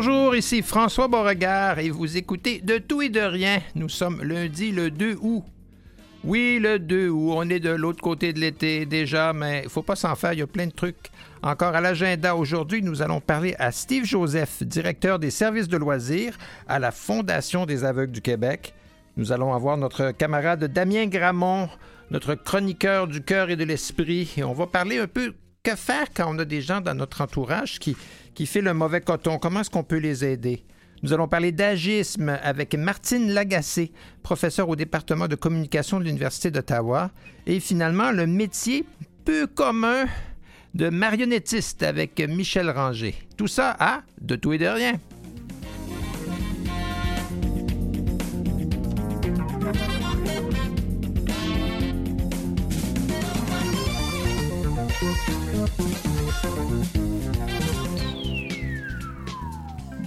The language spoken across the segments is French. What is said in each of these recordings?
Bonjour, ici François Beauregard et vous écoutez De tout et de rien. Nous sommes lundi le 2 août. Oui, le 2 août, on est de l'autre côté de l'été déjà, mais il faut pas s'en faire, il y a plein de trucs. Encore à l'agenda aujourd'hui, nous allons parler à Steve Joseph, directeur des services de loisirs à la Fondation des aveugles du Québec. Nous allons avoir notre camarade Damien Gramont, notre chroniqueur du cœur et de l'esprit, et on va parler un peu que faire quand on a des gens dans notre entourage qui, qui fait le mauvais coton? Comment est-ce qu'on peut les aider? Nous allons parler d'agisme avec Martine Lagacé, professeure au département de communication de l'Université d'Ottawa. Et finalement, le métier peu commun de marionnettiste avec Michel Ranger. Tout ça à De tout et de rien.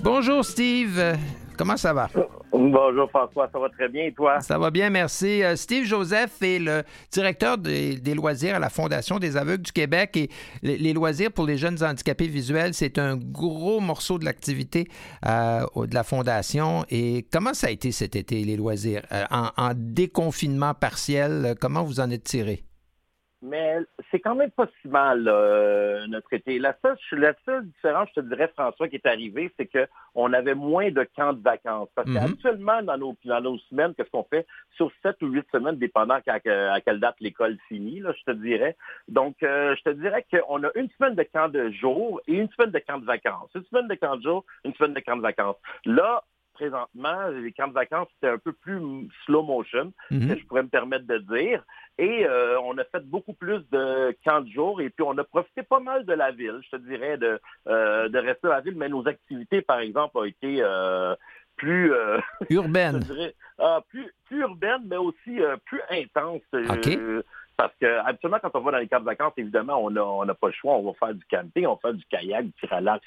Bonjour Steve, comment ça va? Bonjour François, ça va très bien et toi? Ça va bien, merci. Euh, Steve Joseph est le directeur des, loisirs à la Fondation des aveugles du Québec et les, loisirs pour les jeunes handicapés visuels, c'est un gros morceau de l'activité euh, de la Fondation. Et comment ça a été cet été, les loisirs? Euh, en, en déconfinement partiel, comment vous en êtes tiré? Mais c'est quand même pas si mal euh, notre été. La seule, la seule différence, je te dirais, François, qui est arrivée, c'est qu'on avait moins de camps de vacances. Parce mm-hmm. qu'habituellement, dans nos, dans nos semaines, qu'est-ce qu'on fait? Sur sept ou huit semaines, dépendant à, à quelle date l'école finit, là, je te dirais. Donc, euh, je te dirais qu'on a une semaine de camp de jour et une semaine de camp de vacances. Une semaine de camp de jour, une semaine de camp de vacances. Là, présentement, les camps de vacances, c'était un peu plus slow motion, mm-hmm. je pourrais me permettre de dire. Et euh, on a fait beaucoup plus de camps de jour et puis on a profité pas mal de la ville, je te dirais, de, euh, de rester à la ville, mais nos activités, par exemple, ont été euh, plus urbaines. Ah, plus, plus urbaines, mais aussi plus intenses. Parce que habituellement, quand on va dans les camps de vacances, évidemment, on n'a on a pas le choix. On va faire du camping, on va faire du kayak, du tir à l'arc,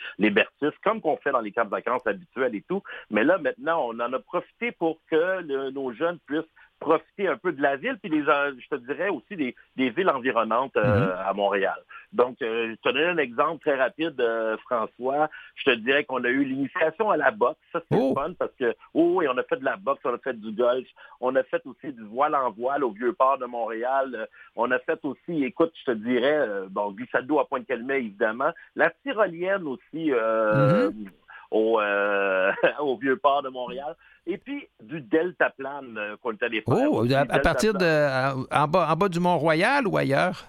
comme qu'on fait dans les camps de vacances habituels et tout. Mais là, maintenant, on en a profité pour que nos jeunes puissent profiter un peu de la ville, puis les, euh, je te dirais aussi des, villes environnantes euh, mm-hmm. à Montréal. Donc, euh, je te donne un exemple très rapide, François. Je te dirais qu'on a eu l'initiation à la boxe. Ça, c'est oh. fun parce que, oh oui, on a fait de la boxe, on a fait du golf, on a fait aussi du voile en voile au Vieux-Port de Montréal. on a fait aussi, écoute, je te dirais, bon, glissade à Pointe-Calmet, évidemment. La tyrolienne aussi, mm-hmm. Au, au Vieux-Port de Montréal et puis du deltaplane euh, qu'on est allé faire. Oh, à, partir de. En bas, en bas du Mont-Royal ou ailleurs?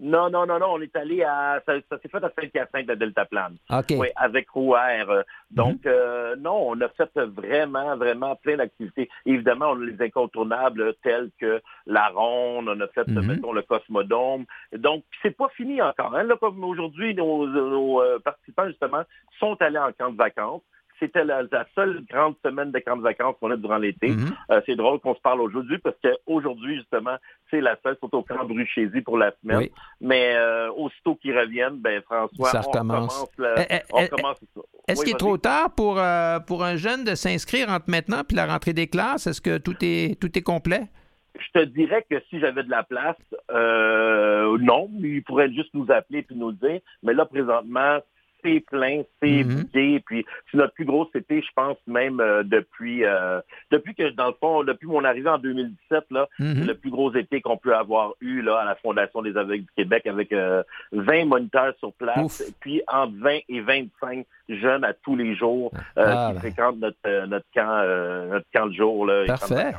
Non, non, non, non, on est allé à. Ça, s'est fait à Saint-Hyacinthe, le deltaplane. OK. Oui, avec Rouer. Donc, mhm. euh, non, on a fait vraiment, vraiment plein d'activités. Évidemment, on a les incontournables tels que la ronde, on a fait, mhm. mettons, le Cosmodome. Donc, c'est pas fini encore. Hein. Là, comme aujourd'hui, nos, nos euh, participants, justement, sont allés en camp de vacances c'était la, seule grande semaine de camp de vacances qu'on a durant l'été. Mhm. Euh, c'est drôle qu'on se parle aujourd'hui parce qu'aujourd'hui, justement, c'est la seule, sont au camp Bruchésie pour la semaine. Mais euh, aussitôt qu'ils reviennent, ben François, on commence, eh, eh, on eh, commence Est-ce qu'il est trop tard pour, euh, pour un jeune de s'inscrire entre maintenant puis la rentrée des classes? Est-ce que tout est, tout est complet? Je te dirais que si j'avais de la place, non, il pourrait juste nous appeler puis nous le dire. Mais là, présentement, c'est plein, c'est mm Puis c'est notre plus grosse été, je pense, même euh, depuis euh, depuis que, dans le fond, depuis mon arrivée en 2017, là, c'est mhm. le plus gros été qu'on peut avoir eu là, à la Fondation des aveugles du Québec avec 20 euh, moniteurs sur place, puis entre 20 et 25 jeunes à tous les jours ah, qui ben. fréquentent notre, notre camp notre camp de jour. Là, Parfait.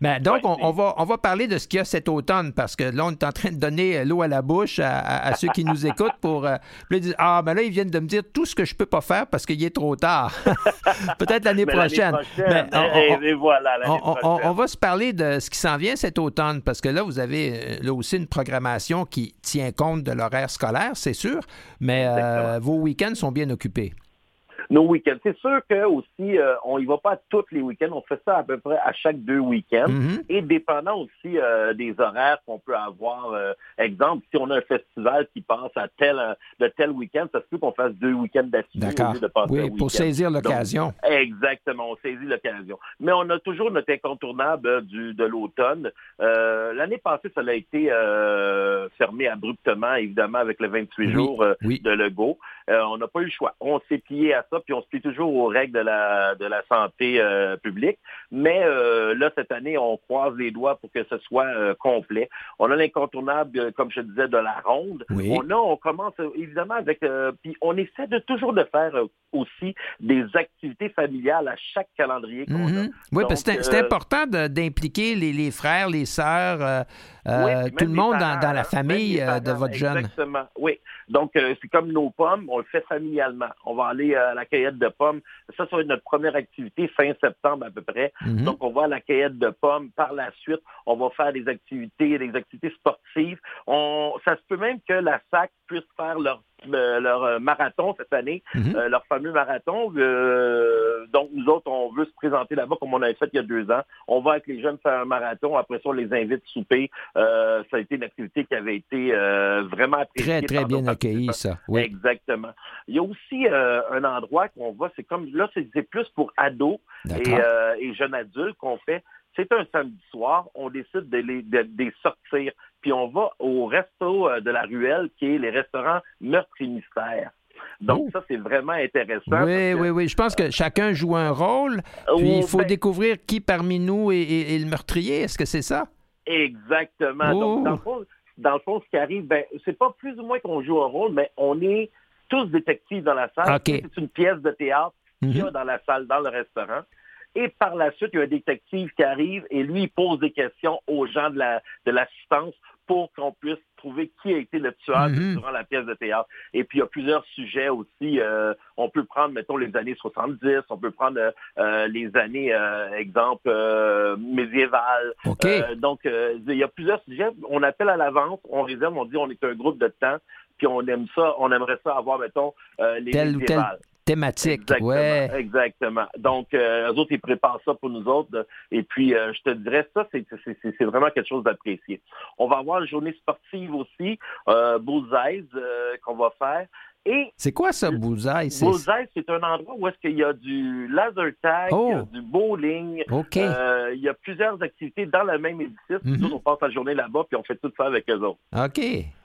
Ben, donc, on, va, on va parler de ce qu'il y a cet automne parce que là, on est en train de donner l'eau à la bouche à, ceux qui nous écoutent pour. Euh, dire, ah, ben là, ils viennent de me dire tout ce que je peux pas faire parce qu'il est trop tard. Peut-être l'année prochaine. Mais on, va se parler de ce qui s'en vient cet automne parce que là, vous avez euh, là aussi une programmation qui tient compte de l'horaire scolaire, c'est sûr, mais euh, vos week-ends sont bien occupés nos week-ends. C'est sûr que aussi, euh, on y va pas tous les week-ends, on fait ça à peu près à chaque deux week-ends. Mm-hmm. Et dépendant aussi euh, des horaires qu'on peut avoir, euh, exemple, si on a un festival qui passe à tel de tel week-end, ça se peut qu'on fasse deux week-ends d'affilée de passer Oui, pour saisir l'occasion. Exactement, on saisit l'occasion. Mais on a toujours notre incontournable du, de l'automne. L'année passée, ça a été fermé abruptement, évidemment, avec le 28 jours de Legault. on n'a pas eu le choix. On s'est plié à ça, puis on se plie toujours aux règles de la, de la santé publique. Mais là, cette année, on croise les doigts pour que ce soit complet. On a l'incontournable, comme je disais, de la ronde. On a, on commence évidemment avec, puis on essaie de toujours de faire aussi des activités familiales à chaque calendrier qu'on a. Mm-hmm. Oui, parce que c'est important d'impliquer les, les, frères, les sœurs, euh, tout le monde dans, la famille euh, de votre jeune. Exactement, oui. Donc, euh, c'est comme nos pommes, on le fait familialement. On va aller à la cueillette de pommes. Ça, ça va être notre première activité fin septembre à peu près. Mhm. Donc, on va à la cueillette de pommes. Par la suite, on va faire des activités, des activités sportives. On, ça se peut même que la SAC puisse faire leur leur marathon cette année, mhm. leur fameux marathon. donc, nous autres, on veut se présenter là-bas comme on avait fait il y a deux ans. On va avec les jeunes faire un marathon. Après ça, on les invite à souper. Euh, ça a été une activité qui avait été euh, vraiment appréciée. Très, très bien accueillie, ça. Oui. Exactement. Il y a aussi euh, un endroit qu'on va, c'est comme, là, c'est plus pour ados et, jeunes adultes qu'on fait. C'est un samedi soir, on décide de les, de, sortir, puis on va au resto de la ruelle, qui est les restaurants Meurtre et Mystère. Donc, ça, c'est vraiment intéressant. Oui, oui, oui. Je pense que chacun joue un rôle. Puis, il faut ben découvrir qui parmi nous est le meurtrier. Est-ce que c'est ça? Exactement. Donc, dans le, fond, ce qui arrive, ben, c'est pas plus ou moins qu'on joue un rôle, mais on est tous détectives dans la salle. C'est une pièce de théâtre qu'il y a mhm. dans la salle, dans le restaurant. Et par la suite, il y a un détective qui arrive et lui, il pose des questions aux gens de l'assistance pour qu'on puisse trouver qui a été le tueur mhm. durant la pièce de théâtre. Et puis, il y a plusieurs sujets aussi. Euh, on peut prendre, mettons, les années 70, on peut prendre euh, euh, les années, exemple, médiévales. donc, il y a plusieurs sujets. On appelle à l'avance, on réserve, on dit on est un groupe de temps, puis on aime ça, on aimerait ça avoir, mettons, les médiévales thématique. Exactement, ouais. exactement. Donc, euh, eux autres, ils préparent ça pour nous autres. Et puis, euh, je te dirais, ça, c'est vraiment quelque chose d'apprécié. On va avoir une journée sportive aussi, euh, euh, qu'on va faire. C'est quoi ça, Bullseye? Bullseye, c'est un endroit où est-ce qu'il y a du laser tag, il y a oh. du bowling. Euh, il y a plusieurs activités dans le même édifice. Mhm. Nous, on passe la journée là-bas, puis on fait tout ça avec eux autres. OK.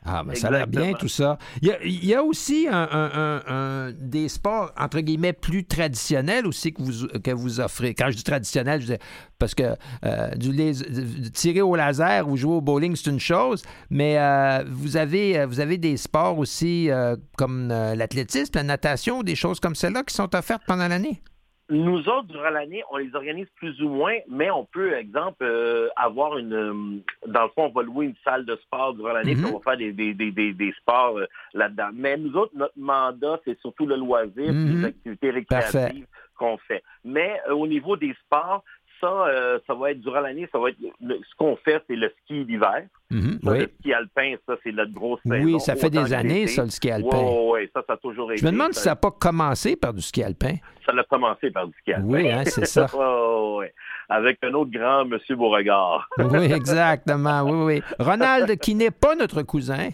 Ah, ben ça a l'air bien, tout ça. Il y a, aussi un, des sports, entre guillemets, plus traditionnels aussi que vous, que vous offrez. Quand je dis traditionnel, je dis, parce que euh, du, tirer au laser ou jouer au bowling, c'est une chose, mais euh, vous, avez, vous avez des sports aussi comme euh, l'athlétisme, la natation, des choses comme celles-là qui sont offertes pendant l'année? Nous autres, durant l'année, on les organise plus ou moins, mais on peut, exemple, euh, avoir une... Euh, dans le fond, on va louer une salle de sport durant l'année, mm-hmm. on va faire des, des, sports là-dedans. Mais nous autres, notre mandat, c'est surtout le loisir, les mm-hmm. activités récréatives qu'on fait. Mais au niveau des sports, ça, euh, ça va être durant l'année, ça va être ce qu'on fait, c'est le ski d'hiver. Mhm, oui. Le ski alpin, ça, c'est notre grosse saison. Oui, ça fait des années, ça, le ski alpin. Oui, oui, ça, ça a toujours été. Je me demande si ça n'a pas commencé par du ski alpin. Ça l'a commencé par du ski alpin. Oui, hein, c'est ça. oui. Avec un autre grand monsieur Beauregard. oui, exactement. Oui, oui. Ronald, qui n'est pas notre cousin.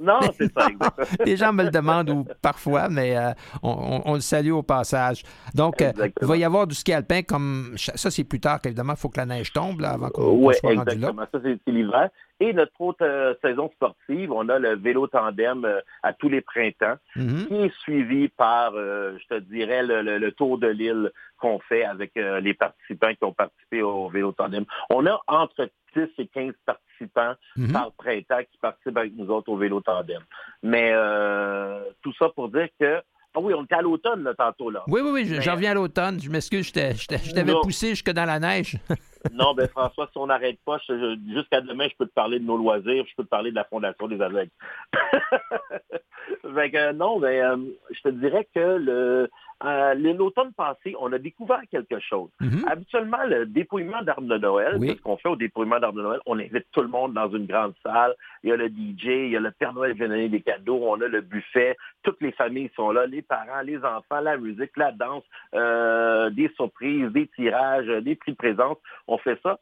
Non, c'est ça, Les gens me le demandent parfois, mais euh, on, le salue au passage. Donc, euh, il va y avoir du ski alpin comme ça, c'est plus tard qu'évidemment, il faut que la neige tombe avant qu'on soit rendu là. Ça, c'est l'hiver. Et notre autre euh, saison sportive, on a le vélo tandem à tous les printemps, mm-hmm. qui est suivi par, je te dirais, le, tour de l'île qu'on fait avec les participants qui ont participé au vélo tandem. On a entre 10 et 15 participants mhm. par printemps qui participent avec nous autres au vélo tandem. Mais euh, tout ça pour dire que ah oui, on était à l'automne, tantôt, là. Oui, oui, oui, j'en reviens à l'automne. Je m'excuse, je t'avais poussé jusque dans la neige. non, ben François, si on n'arrête pas, jusqu'à demain, je peux te parler de nos loisirs, je peux te parler de la Fondation des aveugles. non, ben, euh, je te dirais que le, euh, l'automne passé, on a découvert quelque chose. Mhm. Habituellement, le dépouillement d'armes de Noël, ce qu'on fait au dépouillement d'armes de Noël, on invite tout le monde dans une grande salle. Il y a le DJ, il y a le Père Noël qui vient donner des cadeaux, on a le buffet, toutes les familles sont là, les parents, les enfants, la musique, la danse, euh, des surprises, des tirages, des prix de présence. On fait ça.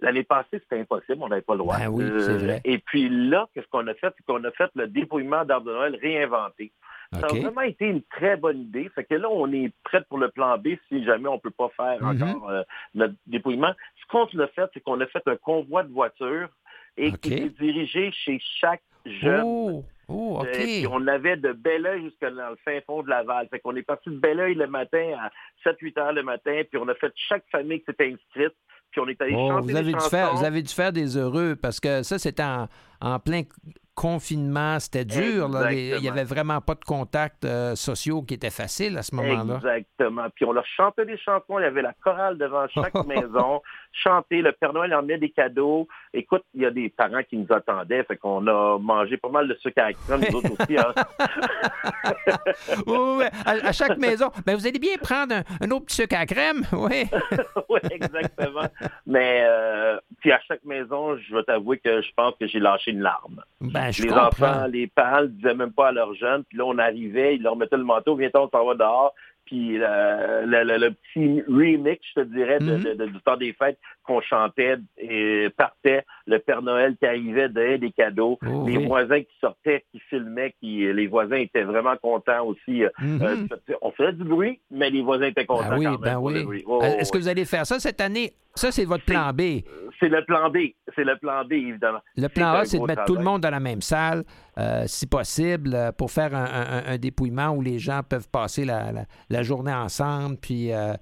L'année passée, c'était impossible, on n'avait pas le droit. Ben oui, euh, et puis là, qu'est-ce qu'on a fait? C'est qu'on a fait le dépouillement d'armes de Noël réinventé. Ça a vraiment été une très bonne idée. Fait que là, on est prêt pour le plan B si jamais on ne peut pas faire mhm. encore euh, notre dépouillement. Ce qu'on a fait, c'est qu'on a fait un convoi de voitures et qui est dirigé chez chaque jeunes. Oh, oh OK. puis on avait de Belleuil jusque dans le fin fond de Laval. Fait qu'on est parti de Belleuil le matin à 7-8 heures le matin, puis on a fait chaque famille qui s'était inscrite. Puis on est allé Oh, chanter vous, avez des dû chansons. faire, vous avez dû faire des heureux parce que ça, c'était en, en plein confinement. C'était dur. là. Les- Il n'y avait vraiment pas de contacts euh, sociaux qui étaient faciles à ce moment-là. Exactement. Puis on leur chantait des chansons. Il y avait la chorale devant chaque maison. Chanter. Le Père Noël emmenait des cadeaux. Écoute, il y a des parents qui nous attendaient. Fait qu'on a mangé pas mal de sucre à la crème, nous autres aussi. Hein. Oui, oui, oui. à, à chaque maison. Ben, vous allez bien prendre un, un autre petit sucre à crème. Oui. oui, exactement. Mais euh, puis à chaque maison, je vais t'avouer que je pense que j'ai lâché une larme. Ben, je les comprends. enfants, les parents ne disaient même pas à leurs jeunes. Puis là, on arrivait, ils leur mettaient le manteau, viens on s'en va dehors. Puis euh, le, le- le petit remix, je te dirais, de- Mhm. de- de- du temps des fêtes qu'on chantait et partait, le Père Noël qui arrivait, donnait des cadeaux, Oh, les oui. voisins qui sortaient, qui filmaient, qui les voisins étaient vraiment contents aussi. Euh, Mhm. euh, on faisait du bruit, mais les voisins étaient contents Ben oui, quand même ben oui. Oh, Euh, Est-ce que vous allez faire ça cette année? Ça, c'est votre plan B. C'est le plan B. C'est le plan B, évidemment. Le plan A, c'est de mettre tout le monde dans la même salle, euh, si possible, euh, pour faire un, un- un dépouillement où les gens peuvent passer la, la- la journée ensemble. Puis, euh,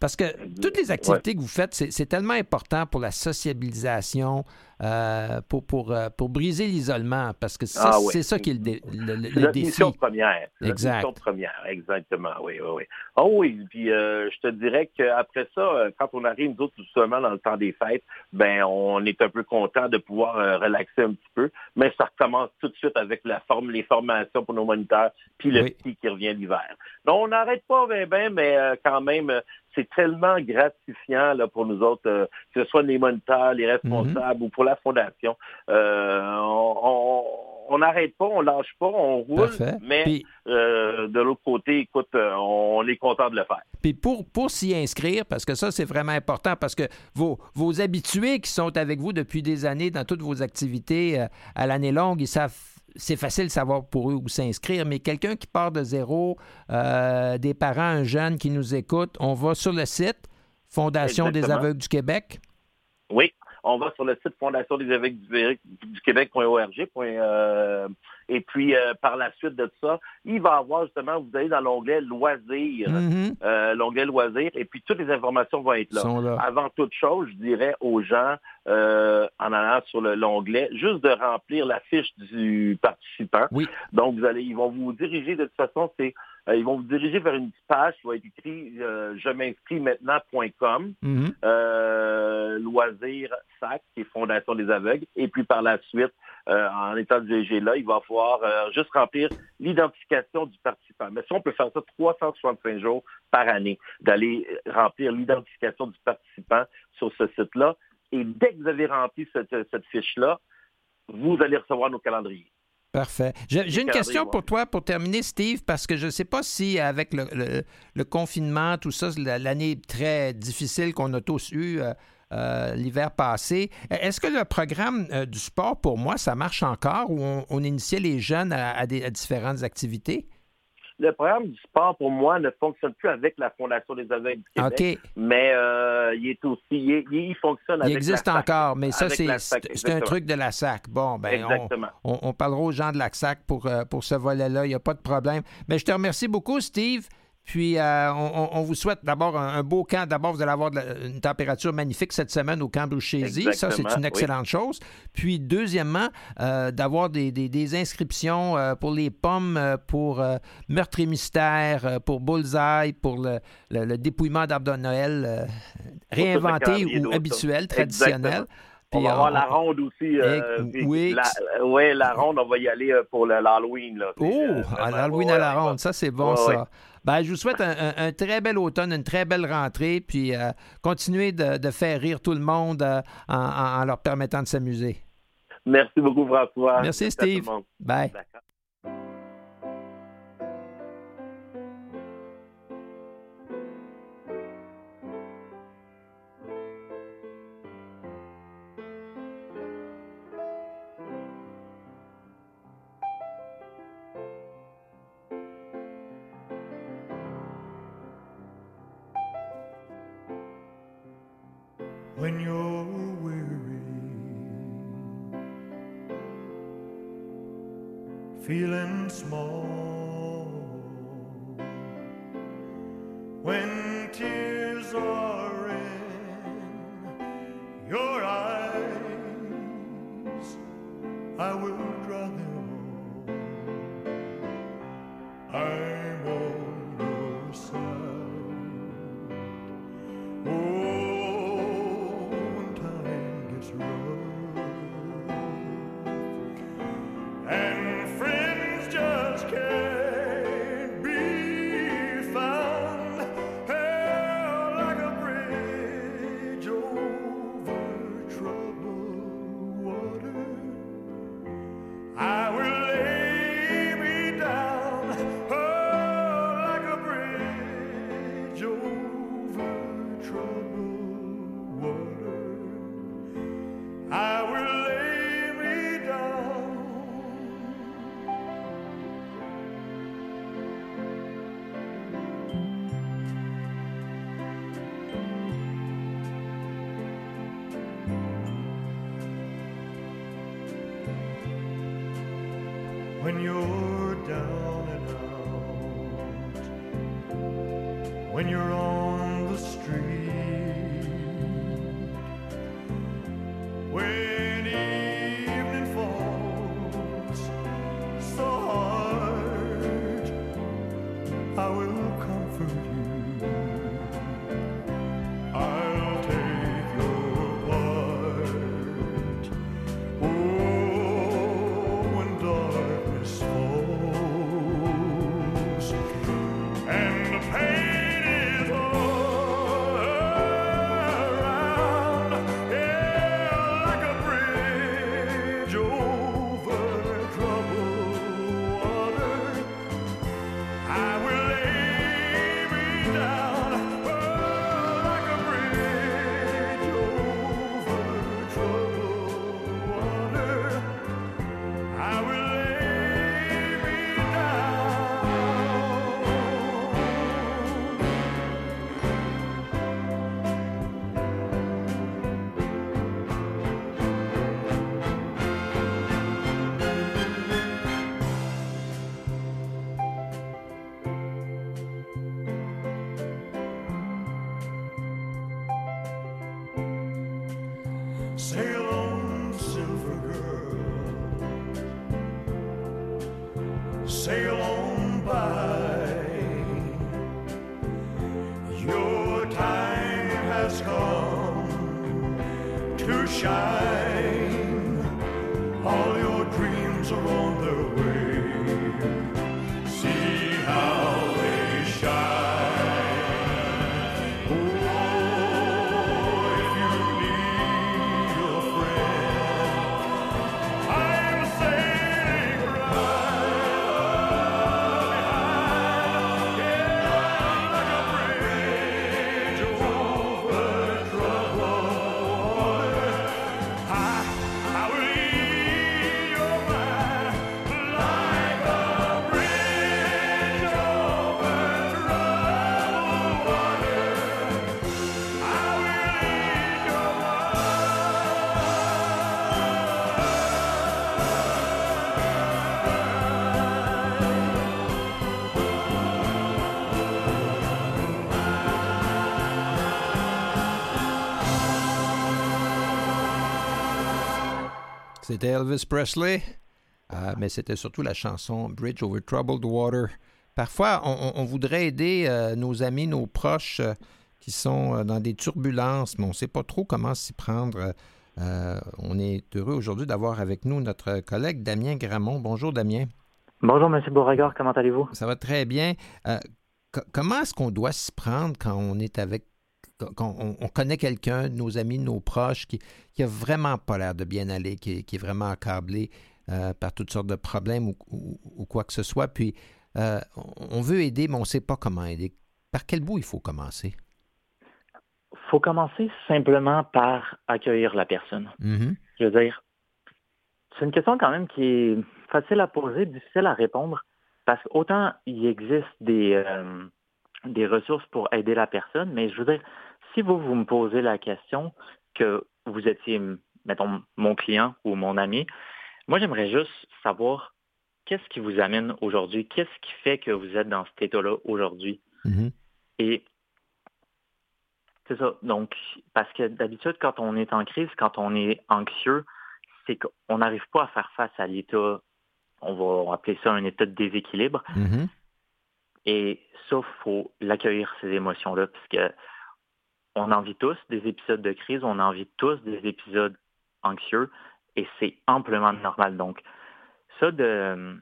parce que toutes les activités que vous faites, c'est c'est tellement important pour la sociabilisation, euh, pour, pour, euh, pour briser l'isolement, parce que c'est Ah oui. c'est ça qui est le, le- le- défi. mission première. Exact. mission première, exactement. Oui, oui, oui. Oh oui, puis euh, je te dirais qu'après ça, quand on arrive, nous autres, justement, dans le temps des fêtes, ben on est un peu content de pouvoir euh, relaxer un petit peu, mais ça recommence tout de suite avec la forme, les formations pour nos moniteurs, puis le Oui. ski qui revient l'hiver. Donc, on n'arrête pas bien, ben, mais quand même, c'est tellement gratifiant là, pour nous autres, euh, que ce soit les moniteurs, les responsables ou pour la fondation. Euh, on- n'arrête pas, on lâche pas, on roule, Parfait. mais Puis, euh, de l'autre côté, écoute, on est content de le faire. Puis pour, pour s'y inscrire, parce que ça, c'est vraiment important, parce que vos, vos habitués qui sont avec vous depuis des années dans toutes vos activités à l'année longue, ils savent. C'est facile de savoir pour eux où s'inscrire, mais quelqu'un qui part de zéro, euh, des parents, un jeune qui nous écoute, on va sur le site Fondation des aveugles du Québec. Oui, on va sur le site Fondation des évêques du, du Québec.org. euh, et puis, euh, par la suite de ça, il va avoir justement, vous allez dans l'onglet Loisirs, Mhm. euh, l'onglet Loisirs, et puis toutes les informations vont être là. Avant toute chose, je dirais aux gens, euh, en allant sur le- l'onglet, juste de remplir la fiche du participant. Oui. Donc, vous allez, ils vont vous diriger, de toute façon, c'est, ils vont vous diriger vers une petite page qui va être écrit euh, je m'inscris maintenant.com, Mhm. euh, loisir SAC, qui est Fondation des aveugles. Et puis par la suite, euh, en étant dirigé là, il va falloir euh, juste remplir l'identification du participant. Mais si on peut faire ça 365 jours par année, d'aller remplir l'identification du participant sur ce site-là. Et dès que vous avez rempli cette, cette fiche-là, vous allez recevoir nos calendriers. Parfait. J'ai une question pour toi pour terminer, Steve, parce que je ne sais pas si avec le, le- le confinement, tout ça, la- l'année très difficile qu'on a tous eue euh, euh, l'hiver passé, est-ce que le programme euh, du sport, pour moi, ça marche encore ou on, on initiait les jeunes à, à des, à différentes activités? Le programme du sport, pour moi, ne fonctionne plus avec la Fondation des aveugles du Québec, mais euh, il est aussi, il, est- il fonctionne Il avec existe la SAC. encore, mais ça, c'est un truc de la SAC. Bon, ben, on, Exactement. on, on parlera aux gens de la SAC pour, euh, pour ce volet-là. Il n'y a pas de problème. Mais je te remercie beaucoup, Steve. Puis, euh, on, vous souhaite d'abord un, un beau camp. D'abord, vous allez avoir la- une température magnifique cette semaine au camp Bruchésie. Ça, c'est une oui. excellente chose. Puis, deuxièmement, euh, d'avoir des, des- des inscriptions euh, pour les pommes, pour Meurtre et Mystère, pour Bullseye, pour le, le- le dépouillement d'arbre de Noël réinventé ou habituel, traditionnel. Exactement. On Puis, va avoir on- la ronde aussi. euh, puis oui. La, ouais, la ronde, on va y aller pour l'Halloween. Oh, vraiment, l'Halloween à la ronde, ça c'est bon Ouais, ça. ouais. Ben, je vous souhaite un, un- un très bel automne, une très belle rentrée, puis euh, continuez de, de faire rire tout le monde euh, en, leur permettant de s'amuser. Merci beaucoup, François. Merci, tout Steve. Bye. Feeling small C'était Elvis Presley, euh, mais c'était surtout la chanson Bridge over Troubled Water. Parfois, on, voudrait aider euh, nos amis, nos proches euh, qui sont dans des turbulences, mais on ne sait pas trop comment s'y prendre. On est heureux aujourd'hui d'avoir avec nous notre collègue Damien Gramont. Bonjour Damien. Bonjour, M. Beauregard, comment allez-vous? Ça va très bien. Co- comment est-ce qu'on doit s'y prendre quand on est avec quand on, on connaît quelqu'un, nos amis, nos proches, qui, qui a vraiment pas l'air de bien aller, qui, est- qui est vraiment accablé euh, par toutes sortes de problèmes ou, ou- ou quoi que ce soit. Puis euh, on veut aider, mais on ne sait pas comment aider. Par quel bout il faut commencer? faut commencer simplement par accueillir la personne. Mhm. Je veux dire, c'est une question quand même qui est facile à poser, difficile à répondre, parce qu'autant il existe des, euh, des ressources pour aider la personne, mais je veux dire, si vous, vous me posez la question que vous étiez, mettons, mon client ou mon ami, moi j'aimerais juste savoir qu'est-ce qui vous amène aujourd'hui? Qu'est-ce qui fait que vous êtes dans cet état-là aujourd'hui? Mhm. Et c'est ça. Donc, parce que d'habitude, quand on est en crise, quand on est anxieux, c'est qu'on n'arrive pas à faire face à l'état, on va appeler ça un état de déséquilibre. Mhm. Et ça, il faut l'accueillir, ces émotions-là, parce que on en vit tous des épisodes de crise, on en vit tous des épisodes anxieux, et c'est amplement normal. Donc, ça, de,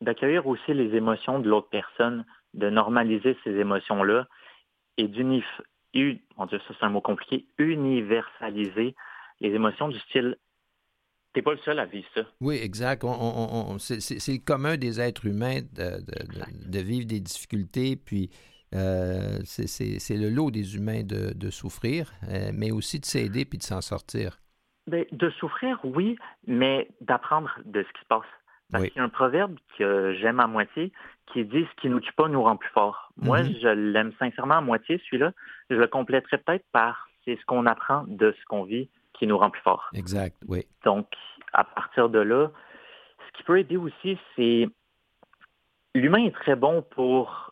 d'accueillir aussi les émotions de l'autre personne, de normaliser ces émotions-là et d'unif, mon Dieu, ça c'est un mot compliqué, universaliser les émotions du style T'es pas le seul à vivre ça. Oui, exact. c'est, le commun des êtres humains de, vivre des difficultés, puis euh, c'est, le lot des humains de, souffrir, euh, mais aussi de s'aider puis de s'en sortir. Ben, de souffrir, oui, mais d'apprendre de ce qui se passe. Parce qu'il y a un proverbe que j'aime à moitié qui dit ce qui nous tue pas nous rend plus fort. Moi, mm-hmm. je l'aime sincèrement à moitié, celui-là. Je le compléterai peut-être par c'est ce qu'on apprend de ce qu'on vit qui nous rend plus fort. Exact, oui. Donc, à partir de là, ce qui peut aider aussi, c'est l'humain est très bon pour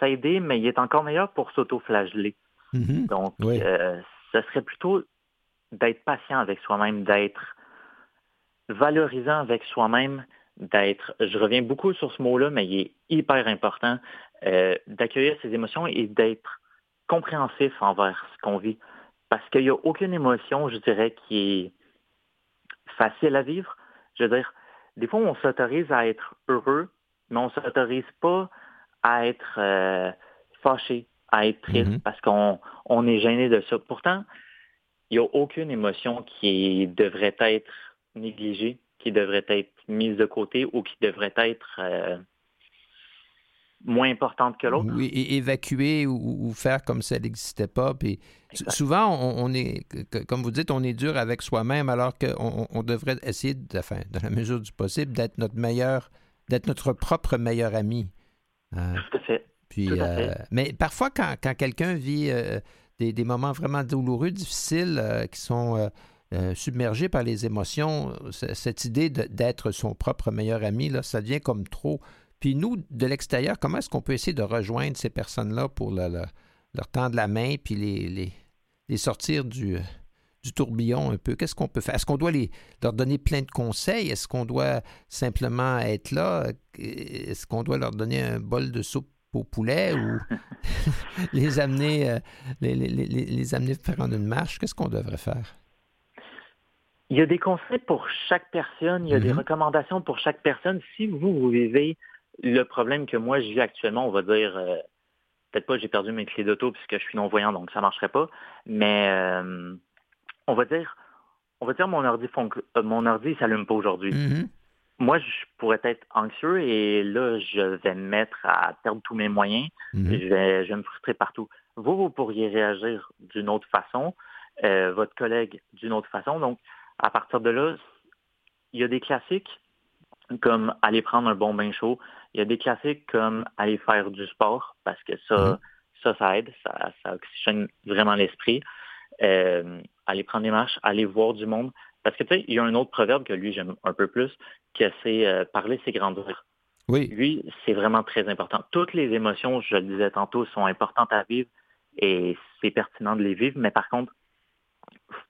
s'aider, mais il est encore meilleur pour s'auto-flageller. Mm-hmm. Donc, euh, ce serait plutôt d'être patient avec soi-même, d'être valorisant avec soi-même, d'être, je reviens beaucoup sur ce mot-là, mais il est hyper important, euh, d'accueillir ses émotions et d'être compréhensif envers ce qu'on vit. Parce qu'il n'y a aucune émotion, je dirais, qui est facile à vivre. Je veux dire, des fois, on s'autorise à être heureux, mais on ne s'autorise pas à être euh, fâché, à être triste, mm-hmm. parce qu'on on est gêné de ça. Pourtant, il n'y a aucune émotion qui devrait être négligée, qui devrait être mise de côté ou qui devrait être euh, moins importante que l'autre. Oui, et évacuer ou, faire comme si elle n'existait pas. Puis souvent, on, est, comme vous dites, on est dur avec soi-même alors qu'on on devrait essayer, de, enfin, dans la mesure du possible, d'être notre meilleur, d'être notre propre meilleur ami. Euh, Tout à fait. Puis, euh, mais parfois, quand, quand quelqu'un vit des, moments vraiment douloureux, difficiles, euh, qui sont euh, euh, submergés par les émotions, cette idée d'être son propre meilleur ami, là, ça devient comme trop. Puis nous, de l'extérieur, comment est-ce qu'on peut essayer de rejoindre ces personnes-là pour leur tendre la main, puis les, les, sortir du, du tourbillon un peu? Qu'est-ce qu'on peut faire? Est-ce qu'on doit les, leur donner plein de conseils? Est-ce qu'on doit simplement être là? Est-ce qu'on doit leur donner un bol de soupe au poulet ou les amener euh, les, les, les, amener faire en une marche? Qu'est-ce qu'on devrait faire? Il y a des conseils pour chaque personne, il y a des mm-hmm. recommandations pour chaque personne. Si vous, vous vivez le problème que moi je vis actuellement, on va dire euh, peut-être pas j'ai perdu mes clés d'auto puisque je suis non-voyant, donc ça ne marcherait pas, mais euh, on va dire on va dire mon ordi mon ordi s'allume pas aujourd'hui. Mm-hmm moi, je pourrais être anxieux et là, je vais me mettre à perdre tous mes moyens. Mhm. je, vais, je me frustrer partout. Vous, vous pourriez réagir d'une autre façon, euh, votre collègue d'une autre façon. Donc, à partir de là, il y a des classiques comme aller prendre un bon bain chaud. Il y a des classiques comme aller faire du sport parce que ça, mhm. ça, ça aide, ça, ça oxygène vraiment l'esprit. Euh, aller prendre des marches, aller voir du monde. Parce que tu sais, il y a un autre proverbe que lui j'aime un peu plus, que c'est euh, parler, c'est grandir. Oui. Lui, c'est vraiment très important. Toutes les émotions, je le disais tantôt, sont importantes à vivre et c'est pertinent de les vivre, mais par contre,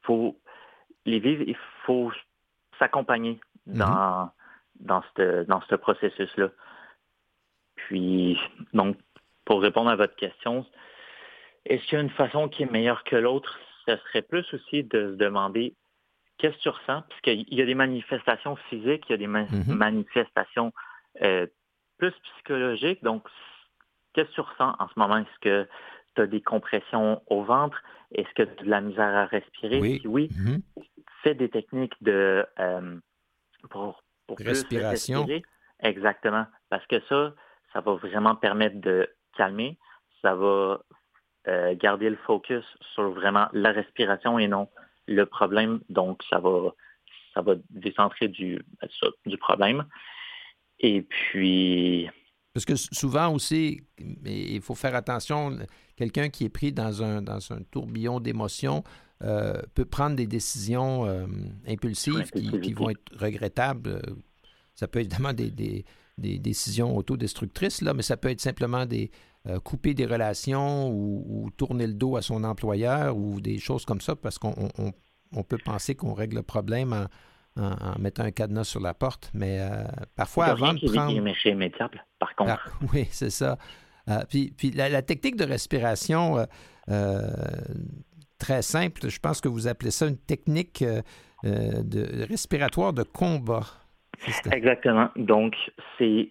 faut les vivre, il faut s'accompagner mhm. dans, dans ce dans ce processus-là. Puis, donc, pour répondre à votre question, est-ce qu'il y a une façon qui est meilleure que l'autre? Ce serait plus aussi de se demander qu'est-ce que tu ressens? Parce qu'il y a des manifestations physiques, il y a des mm-hmm. manifestations euh, plus psychologiques. Donc, qu'est-ce que tu ressens en ce moment? Est-ce que tu as des compressions au ventre? Est-ce que tu as de la misère à respirer? Oui. Si oui, mm-hmm. fais des techniques de euh, pour, pour respiration. Exactement. Parce que ça, ça va vraiment permettre de calmer. Ça va euh, garder le focus sur vraiment la respiration et non le problème. Donc, ça va, ça va décentrer du, du problème. Et puis... Parce que souvent aussi, il faut faire attention, quelqu'un qui est pris dans un, dans un tourbillon d'émotions euh, peut prendre des décisions euh, impulsives qui, vont être regrettables. ça peut être évidemment des, des, des décisions autodestructrices, là, mais ça peut être simplement des, couper des relations ou, tourner le dos à son employeur ou des choses comme ça, parce qu'on on, peut penser qu'on règle le problème en, mettant un cadenas sur la porte. Mais euh, parfois, avant de prendre... par contre. Ah, oui, c'est ça. Euh, puis, puis la, technique de respiration, très simple, je pense que vous appelez ça une technique de respiratoire de combat. Exactement. Donc, c'est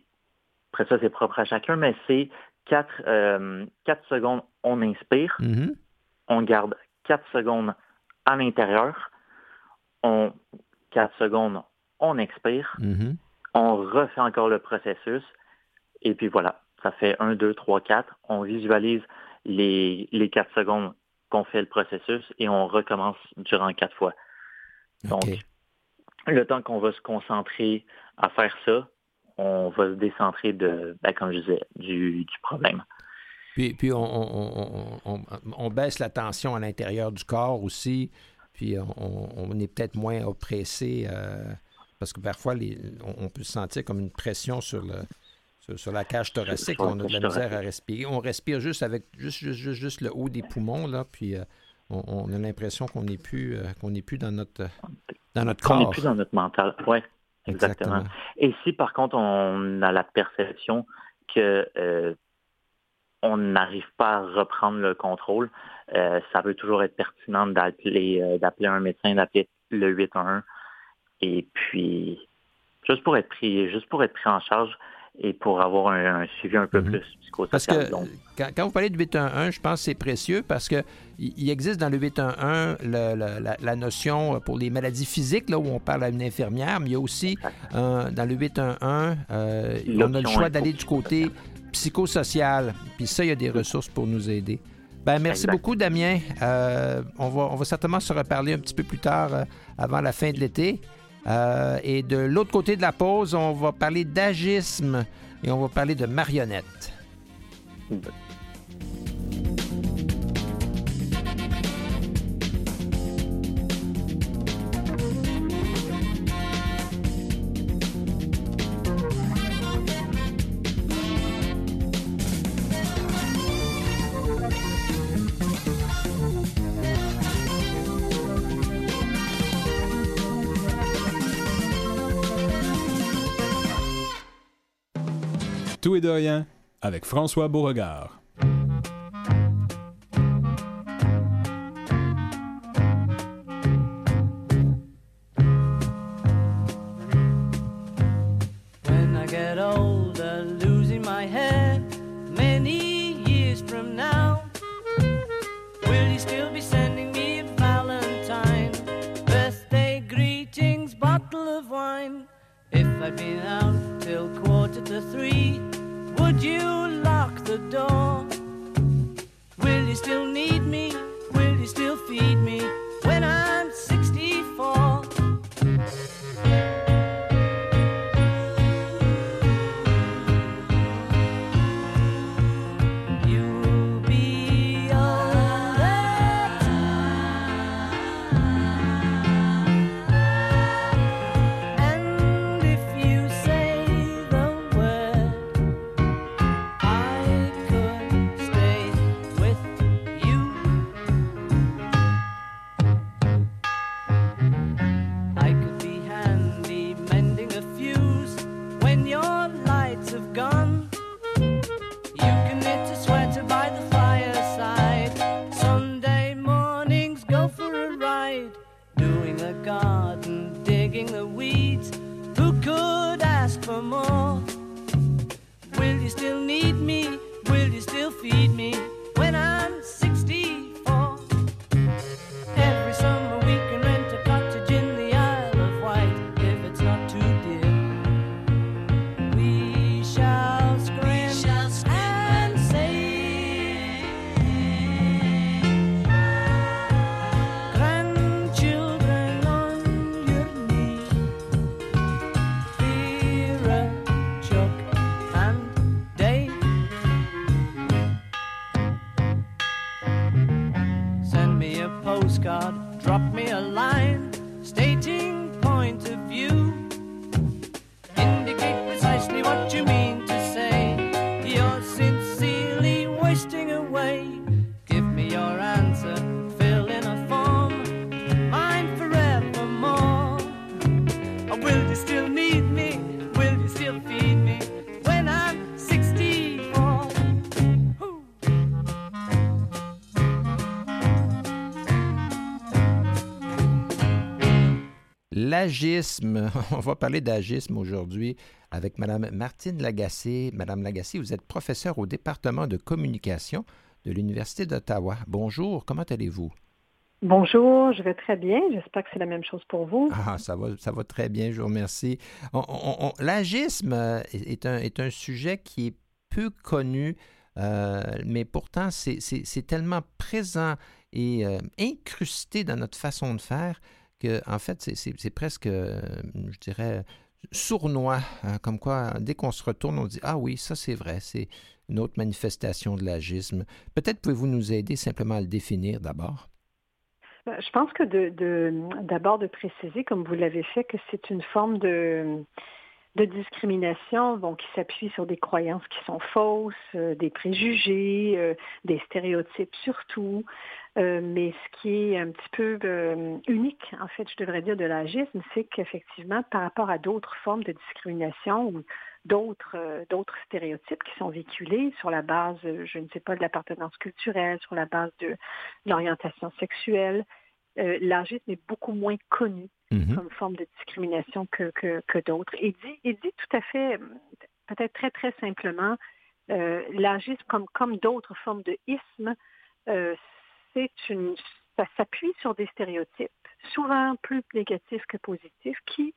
après ça, c'est propre à chacun, mais c'est 4, euh, secondes, on inspire. Mm-hmm. On garde 4 secondes à l'intérieur. On 4 secondes, on expire. Mm-hmm. On refait encore le processus. Et puis voilà, ça fait 1, 2, 3, 4. On visualise les, les 4 secondes qu'on fait le processus et on recommence durant 4 fois. Donc, le temps qu'on va se concentrer à faire ça, on va se décentrer de, ben, comme je disais, du, problème. Puis, puis on, baisse la tension à l'intérieur du corps aussi, puis on, est peut-être moins oppressé, euh, parce que parfois on, peut se sentir comme une pression sur, le, sur, la cage thoracique, on a de la misère à respirer. On respire juste avec juste, juste, juste, le haut des poumons, là, puis euh, on, a l'impression qu'on n'est plus, euh, qu'on n'est plus dans notre, dans notre corps. On n'est plus dans notre mental, oui. Exactement. Et si par contre on a la perception que euh, on n'arrive pas à reprendre le contrôle, euh, ça peut toujours être pertinent d'appeler euh, d'appeler un médecin, d'appeler le 811 et puis juste pour être pris juste pour être pris en charge et pour avoir un, suivi un peu mhm. plus psychosocial. Parce que quand, vous parlez de 811, je pense que c'est précieux parce que il existe dans le 811 la, notion pour les maladies physiques, là où on parle à une infirmière, mais il y a aussi dans le 811, euh, on a le choix d'aller du côté psychosocial. Puis ça, il y a des ressources pour nous aider. Ben, merci beaucoup, Damien. Euh, on, va, on va certainement se reparler un petit peu plus tard, euh, avant la fin de l'été. Euh, et de l'autre côté de la pause, on va parler d'agisme et on va parler de marionnettes. Tout et de rien avec François Beauregard. L'agisme. On va parler d'agisme aujourd'hui avec Mme Martine Lagacé. Madame Lagacé, vous êtes professeure au département de communication de l'Université d'Ottawa. Bonjour, comment allez-vous? Bonjour, je vais très bien. J'espère que c'est la même chose pour vous. Ah, ça va, ça va très bien, je vous remercie. L'agisme est un, est un sujet qui est peu connu, euh, mais pourtant c'est tellement présent et euh, incrusté dans notre façon de faire que, en fait, c'est presque, je dirais, sournois. Hein, comme quoi, dès qu'on se retourne, on dit Ah oui, ça c'est vrai, c'est une autre manifestation de l'agisme. Peut-être pouvez-vous nous aider simplement à le définir d'abord? Ben, je pense que d'abord de, préciser, comme vous l'avez fait, que c'est une forme de, de discrimination bon, qui s'appuie sur des croyances qui sont fausses, euh, des préjugés, euh, des stéréotypes surtout. Euh, mais ce qui est un petit peu unique, en fait, je devrais dire, de l'agisme, c'est qu'effectivement, par rapport à d'autres formes de discrimination ou d'autres d'autres stéréotypes qui sont véhiculés sur la base, je ne sais pas, de l'appartenance culturelle, sur la base de l'orientation sexuelle, euh, l'agisme est beaucoup moins connu mhm. comme forme de discrimination que, que, d'autres. Et dit, et dit tout à fait, peut-être très, très simplement, euh, l'agisme, comme, comme d'autres formes de isme, euh, c'est une, ça s'appuie sur des stéréotypes, souvent plus négatifs que positifs, qui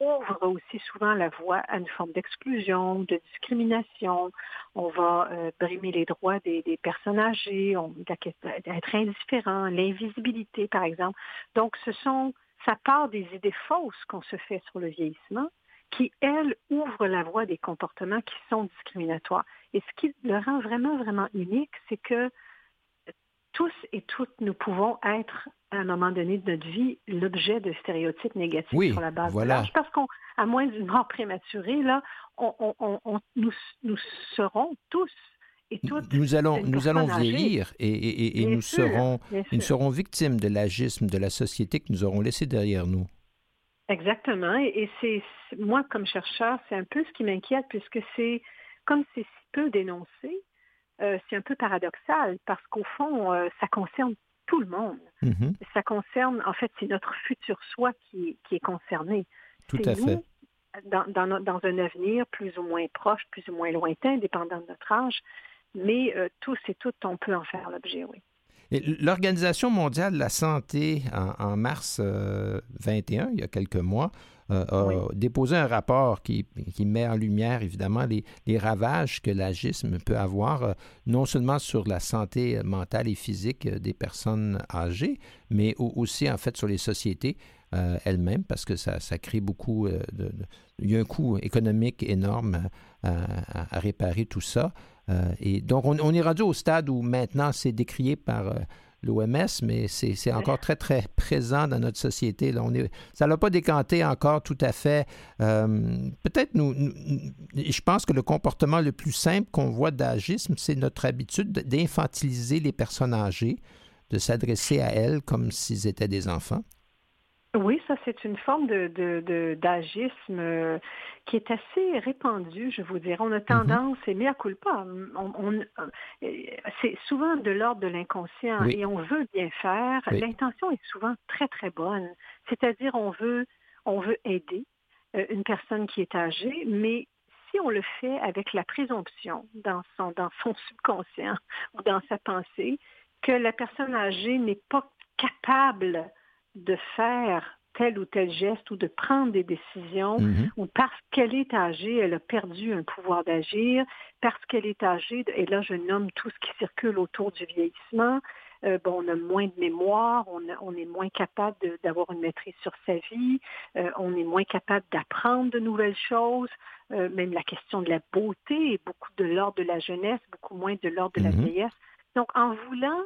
ouvre aussi souvent la voie à une forme d'exclusion, de discrimination. On va euh, brimer les droits des, personnes âgées, on, d'être indifférent, l'invisibilité, par exemple. Donc, ce sont, ça part des idées fausses qu'on se fait sur le vieillissement qui, elles, ouvrent la voie des comportements qui sont discriminatoires. Et ce qui le rend vraiment, vraiment unique, c'est que tous et toutes, nous pouvons être, à un moment donné de notre vie, l'objet de stéréotypes négatifs sur la base voilà. de l'âge. Parce qu'à moins d'une mort prématurée, là, on, nous, serons tous et toutes. Nous allons, nous allons vieillir et, nous, serons, nous serons victimes de l'agisme de la société que nous aurons laissé derrière nous. Exactement. Et, c'est moi, comme chercheur, c'est un peu ce qui m'inquiète, puisque c'est comme c'est si peu dénoncé, euh, c'est un peu paradoxal parce qu'au fond, euh, ça concerne tout le monde. Mm-hmm. Ça concerne, en fait, c'est notre futur soi qui, est concerné. Tout à fait. Dans, dans, un avenir plus ou moins proche, plus ou moins lointain, dépendant de notre âge, mais euh, tous et toutes, on peut en faire l'objet, oui. L'Organisation mondiale de la santé, en, mars 21, il y a quelques mois, euh, a déposé un rapport qui, met en lumière évidemment les, ravages que l'agisme peut avoir, euh, non seulement sur la santé mentale et physique des personnes âgées, mais aussi en fait sur les sociétés euh, elles-mêmes, parce que ça, crée beaucoup de, Il y a un coût économique énorme à, réparer tout ça. Et donc, on, est rendu au stade où maintenant c'est décrié par l'OMS, mais c'est encore très, très présent dans notre société. Ça n'a pas décanté encore tout à fait. Euh, peut-être nous, je pense que le comportement le plus simple qu'on voit d'agisme, c'est notre habitude d'infantiliser les personnes âgées, de s'adresser à elles comme s'ils étaient des enfants. Oui, ça c'est une forme de, d'agisme euh, qui est assez répandue, je vous dirais. On a mhm. tendance, et mais à culpa, on, euh, c'est souvent de l'ordre de l'inconscient et on veut bien faire. L'intention est souvent très très bonne, c'est-à-dire on veut on veut aider euh, une personne qui est âgée, mais si on le fait avec la présomption dans son dans son subconscient ou dans sa pensée que la personne âgée n'est pas capable de faire tel ou tel geste ou de prendre des décisions, mhm. ou parce qu'elle est âgée, elle a perdu un pouvoir d'agir, parce qu'elle est âgée, et là je nomme tout ce qui circule autour du vieillissement, euh, bon, on a moins de mémoire, on, est moins capable d'avoir une maîtrise sur sa vie, euh, on est moins capable d'apprendre de nouvelles choses, euh, même la question de la beauté est beaucoup de l'ordre de la jeunesse, beaucoup moins de l'ordre de la mhm. vieillesse. Donc en voulant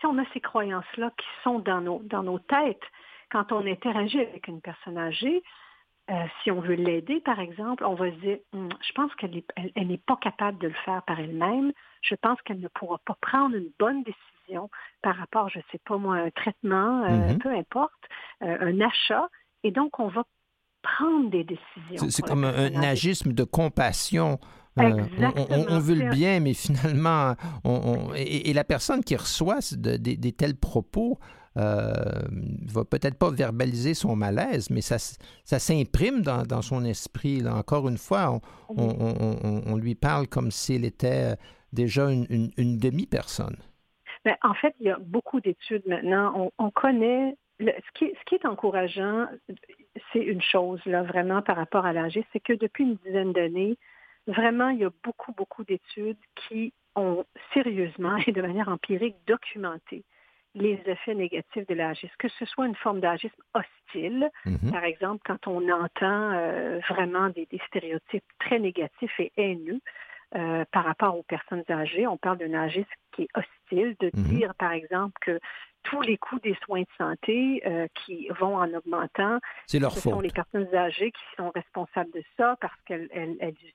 si on a ces croyances-là qui sont dans nos, dans nos têtes, quand on interagit avec une personne âgée, euh, si on veut l'aider, par exemple, on va se dire, hum, je pense qu'elle n'est pas capable de le faire par elle-même. Je pense qu'elle ne pourra pas prendre une bonne décision par rapport, je ne sais pas moi, un traitement, euh, mm-hmm. peu importe, euh, un achat. Et donc, on va prendre des décisions. C'est comme un agisme de compassion euh, on, veut le bien, mais finalement, on, et, la personne qui reçoit des tels propos, va peut-être pas verbaliser son malaise, mais ça, ça s'imprime dans, son esprit. Là. Encore une fois, on, lui parle comme s'il était déjà une, demi-personne. Ben, en fait, il y a beaucoup d'études maintenant. On, connaît ce, qui, ce, qui, est encourageant, c'est une chose, là, vraiment, par rapport à l'âge, c'est que depuis une dizaine d'années, vraiment, il y a beaucoup, beaucoup d'études qui ont sérieusement et de manière empirique documenté les effets négatifs de l'agisme, que ce soit une forme d'agisme hostile, mhm. par exemple, quand on entend euh, vraiment des, stéréotypes très négatifs et haineux euh, par rapport aux personnes âgées, on parle d'un agisme qui est hostile, de mhm. dire, par exemple, que tous les coûts des soins de santé euh, qui vont en augmentant. C'est leur Ce faute. sont les personnes âgées qui sont responsables de ça parce qu'elles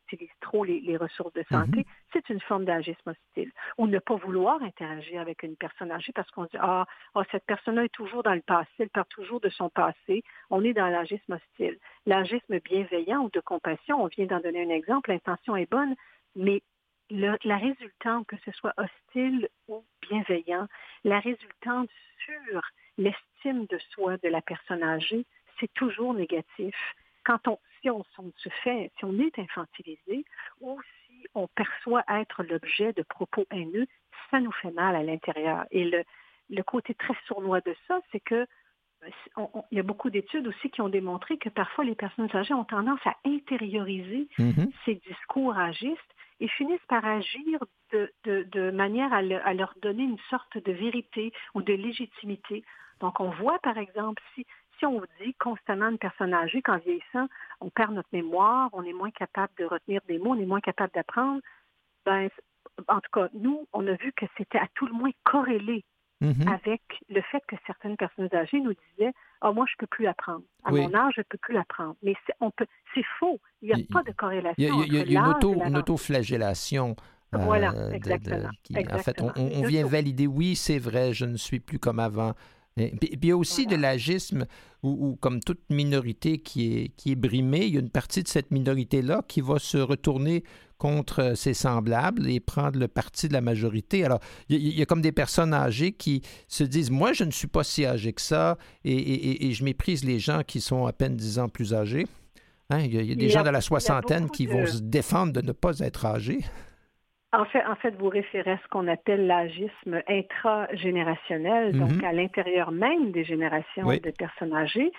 utilisent trop les, ressources de santé. Mhm. C'est une forme d'agisme hostile. Ou ne pas vouloir interagir avec une personne âgée parce qu'on dit ah, ah cette personne-là est toujours dans le passé, elle parle toujours de son passé. On est dans l'agisme hostile. L'agisme bienveillant ou de compassion, on vient d'en donner un exemple. L'intention est bonne, mais la résultante, que ce soit hostile ou bienveillant, la résultante sur l'estime de soi de la personne âgée, c'est toujours négatif. Quand on, si on, se fait, si on est infantilisé ou si on perçoit être l'objet de propos haineux, ça nous fait mal à l'intérieur. Et le, le côté très sournois de ça, c'est que il y a beaucoup d'études aussi qui ont démontré que parfois les personnes âgées ont tendance à intérioriser mm-hmm. ces discours agistes et finissent par agir de, manière à, leur donner une sorte de vérité ou de légitimité. Donc, on voit, par exemple, si, si on dit constamment une personne âgée qu'en vieillissant, on perd notre mémoire, on est moins capable de retenir des mots, on est moins capable d'apprendre, ben, en tout cas, nous, on a vu que c'était à tout le moins corrélé mm-hmm. avec le fait que certaines personnes âgées nous disaient Ah, moi, je ne peux plus apprendre. À mon âge, je ne peux plus apprendre. Mais c'est faux. Il n'y a pas de corrélation. Il y a, une, auto, une auto-flagellation. Voilà, exactement. En fait, on, vient valider, oui, c'est vrai, je ne suis plus comme avant. Et puis, il y a aussi de l'agisme où, comme toute minorité qui est, qui est brimée, il y a une partie de cette minorité-là qui va se retourner contre ses semblables et prendre le parti de la majorité. Alors, il y, a comme des personnes âgées qui se disent, moi, je ne suis pas si âgé que ça, et, je méprise les gens qui sont à peine dix ans plus âgés. Hein, il, y a, des gens de la soixantaine qui vont se défendre de ne pas être âgés. En fait, en fait, vous référez à ce qu'on appelle l'agisme intragénérationnel, donc mhm. à l'intérieur même des générations de personnes âgées.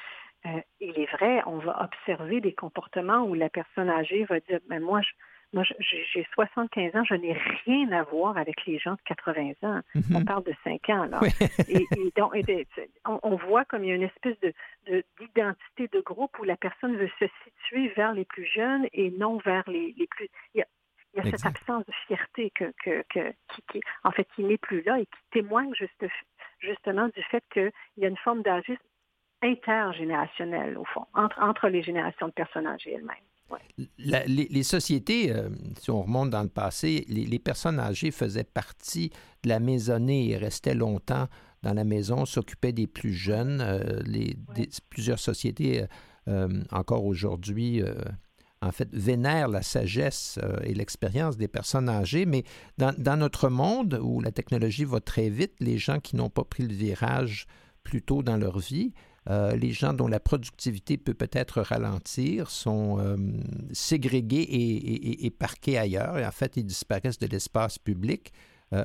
Euh, il est vrai, on va observer des comportements où la personne âgée va dire, mais moi, je, moi, j'ai 75 ans, je n'ai rien à voir avec les gens de 80 ans. On mhm. parle de 5 ans, là. et, donc, on, voit comme il y a une espèce de, d'identité de, groupe où la personne veut se situer vers les plus jeunes et non vers les, plus... Il y a, cette absence de fierté que, qui, en fait, qui n'est plus là et qui témoigne juste, justement du fait qu'il y a une forme d'agisme intergénérationnel, au fond, entre, entre les générations de personnes âgées elles-mêmes les, sociétés, euh, si on remonte dans le passé, les, personnes âgées faisaient partie de la maisonnée et restaient longtemps dans la maison, s'occupaient des plus jeunes. Euh, les, plusieurs sociétés, euh, encore aujourd'hui, en fait, vénèrent la sagesse et l'expérience des personnes âgées. Mais dans, dans, notre monde où la technologie va très vite, les gens qui n'ont pas pris le virage plus tôt dans leur vie, euh, les gens dont la productivité peut peut-être ralentir sont euh, ségrégés et, parqués ailleurs. Et en fait, ils disparaissent de l'espace public. Euh,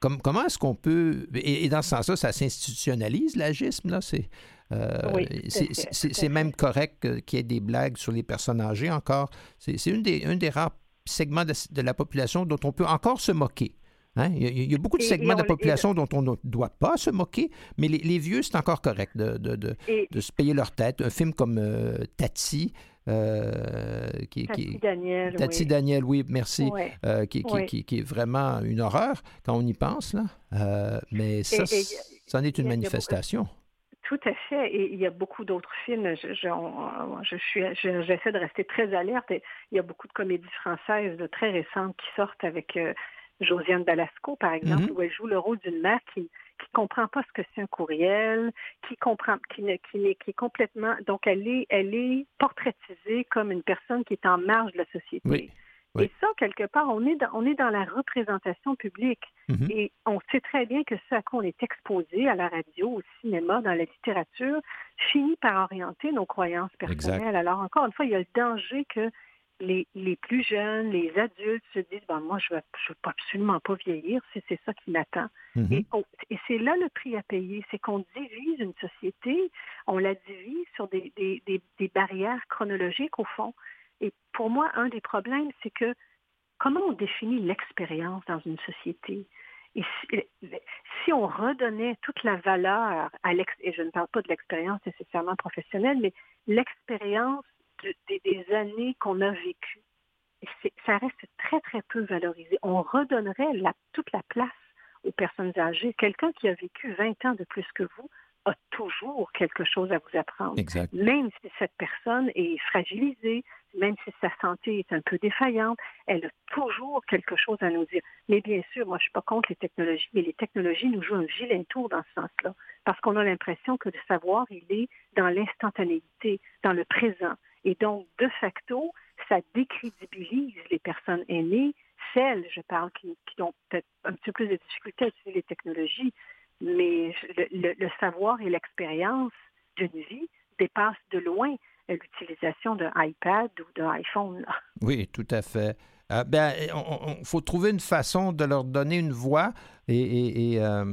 comment est-ce qu'on peut... Et, dans ce sens-là, ça s'institutionnalise, l'agisme, là? C'est, même correct qu'il y ait des blagues sur les personnes âgées encore. C'est une des, un des rares segments de, la population dont on peut encore se moquer. Hein? Il, y a, beaucoup de segments de la population dont on ne doit pas se moquer, mais les, vieux, c'est encore correct de, de, se payer leur tête. Un film comme euh, Tati, euh, qui, Tati Daniel. Tati oui. Daniel, oui, merci. Euh, qui, qui, est vraiment une horreur quand on y pense, là. mais ça, ça en est une manifestation. Tout à fait. Et il y a beaucoup d'autres films. Je, je, suis, j'essaie de rester très alerte. Et il y a beaucoup de comédies françaises de très récentes qui sortent avec Josiane Balasco, par exemple, mhm. où elle joue le rôle d'une mère qui qui comprend pas ce que c'est un courriel, qui comprend, qui, qui, qui est complètement, donc elle est, elle est portraitisée comme une personne qui est en marge de la société. Et ça, quelque part, on est dans, on est dans la représentation publique. Mhm. Et on sait très bien que ce à quoi on est exposé à la radio, au cinéma, dans la littérature, finit par orienter nos croyances personnelles. Exact. Alors, encore une fois, il y a le danger que les, les plus jeunes, les adultes se disent, ben, moi, je ne veux, absolument pas vieillir, c'est c'est ça qui m'attend. Mhm. Et, c'est là le prix à payer, c'est qu'on divise une société, on la divise sur des, des, des, des barrières chronologiques au fond. Et pour moi, un des problèmes, c'est que comment on définit l'expérience dans une société? Et si, si on redonnait toute la valeur à l'ex, et je ne parle pas de l'expérience nécessairement professionnelle, mais l'expérience de- des, des années qu'on a vécues, ça reste très, très peu valorisé. On redonnerait la- toute la place aux personnes âgées. Quelqu'un qui a vécu 20 ans de plus que vous a toujours quelque chose à vous apprendre. Exact. Même si cette personne est fragilisée, même si sa santé est un peu défaillante, elle a toujours quelque chose à nous dire. Mais bien sûr, moi, je suis pas contre les technologies, mais les technologies nous jouent un vilain tour dans ce sens-là. Parce qu'on a l'impression que le savoir, il est dans l'instantanéité, dans le présent. Et donc, de facto, ça décrédibilise les personnes aînées, celles, je parle, qui, ont peut-être un petit peu plus de difficultés à utiliser les technologies, mais le, savoir et l'expérience d'une vie dépassent de loin l'utilisation d'un iPad ou d'un iPhone. Oui, tout à fait. Euh, ben, faut trouver une façon de leur donner une voix. Et, euh,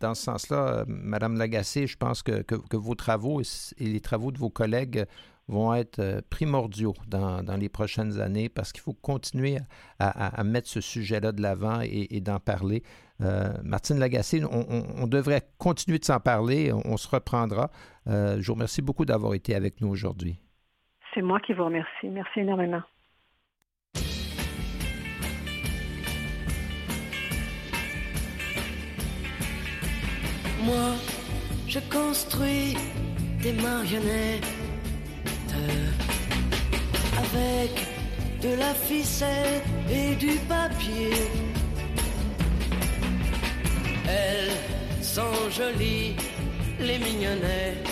dans ce sens-là, euh, Madame Lagacé, je pense que, vos travaux et les travaux de vos collègues vont être euh, primordiaux dans, dans les prochaines années parce qu'il faut continuer à, à- à mettre ce sujet-là de l'avant et, et d'en parler. Euh, Martine Lagacé, on, on- on devrait continuer de s'en parler. On, on se reprendra. Euh, je vous remercie beaucoup d'avoir été avec nous aujourd'hui. C'est moi qui vous remercie. Merci énormément. Moi, je construis des marionnettes avec de la ficelle et du papier. Elles sont jolies, les mignonnettes.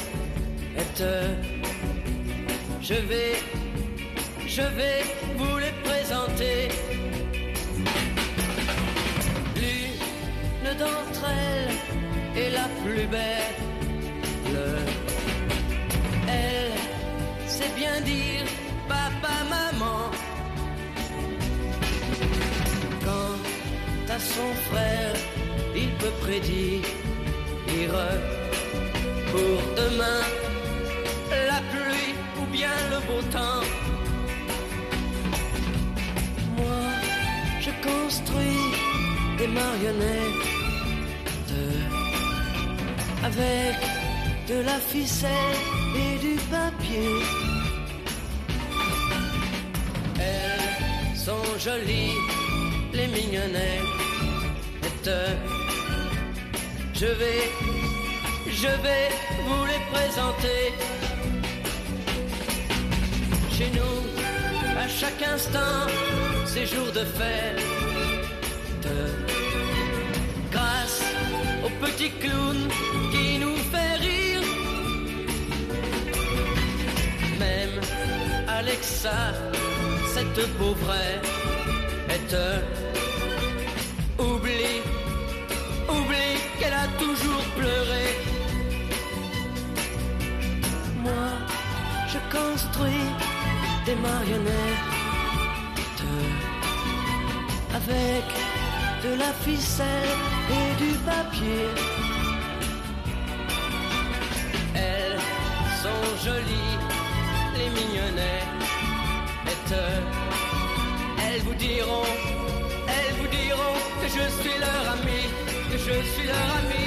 Je vais, je vais vous les présenter. L'une d'entre elles est la plus belle. Sait bien dire papa, maman. Quant à son frère, il peut prédire pour demain la pluie ou bien le beau temps. Moi, je construis des marionnettes avec de la ficelle et du papier. Sont jolies, les mignonnettes. Je vais, je vais vous les présenter. Chez nous, à chaque instant, c'est jour de fête. Grâce au petit clown qui nous fait rire. Même Alexa, cette pauvrette, oublie, oublie qu'elle a toujours pleuré. Moi, je construis des marionnettes avec de la ficelle et du papier. Elles sont jolies, les mignonnettes. Elles vous diront, elles vous diront que je suis leur ami, que je suis leur ami,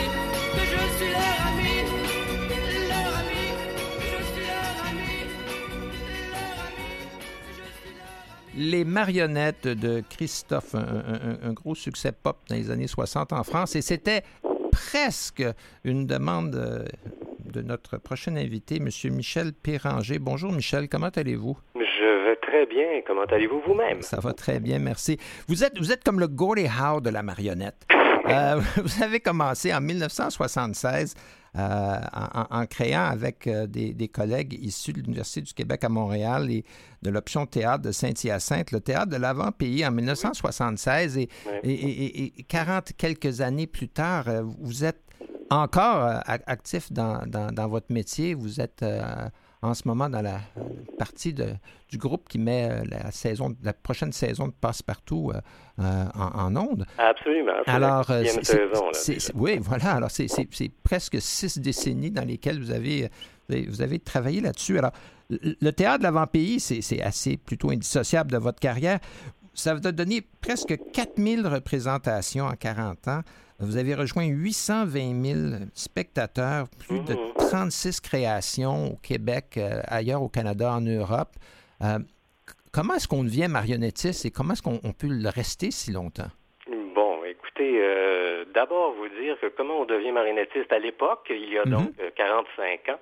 que je suis leur ami, leur ami, que je suis leur ami, leur ami, que je suis leur ami. Les marionnettes de Christophe, un, un- un gros succès pop dans les années 60 en France, et c'était presque une demande euh, de notre prochain invité, M. Michel Péranger. Bonjour Michel, comment allez-vous? Très bien. Comment allez-vous vous-même? Ça va très bien, merci. Vous êtes, vous êtes comme le Gordie Howe de la marionnette. Euh, vous avez commencé en 1976 en, en, créant avec des, des, collègues issus de l'Université du Québec à Montréal et de l'option théâtre de Saint-Hyacinthe, le théâtre de l'avant-pays en 1976 et, et, et, et, 40 quelques années plus tard, vous êtes encore actif dans, dans, dans, votre métier. Vous êtes en ce moment dans la partie de, du groupe qui met euh, la saison, la prochaine saison de Passe-Partout euh, euh, en, en ondes. Absolument. Alors, c'est, oui, voilà. Alors, c'est, presque six décennies dans lesquelles vous avez, vous avez travaillé là-dessus. Alors, le théâtre de l'avant-pays, c'est, assez plutôt indissociable de votre carrière. Ça vous a donné presque 4000 représentations en 40 ans. Vous avez rejoint 820 000 spectateurs, plus de 36 mhm. créations au Québec, euh, ailleurs au Canada, en Europe. Euh, comment est-ce qu'on devient marionnettiste et comment est-ce qu'on peut le rester si longtemps? Bon, écoutez, euh, d'abord vous dire que comment on devient marionnettiste à l'époque, il y a mhm. donc 45 ans,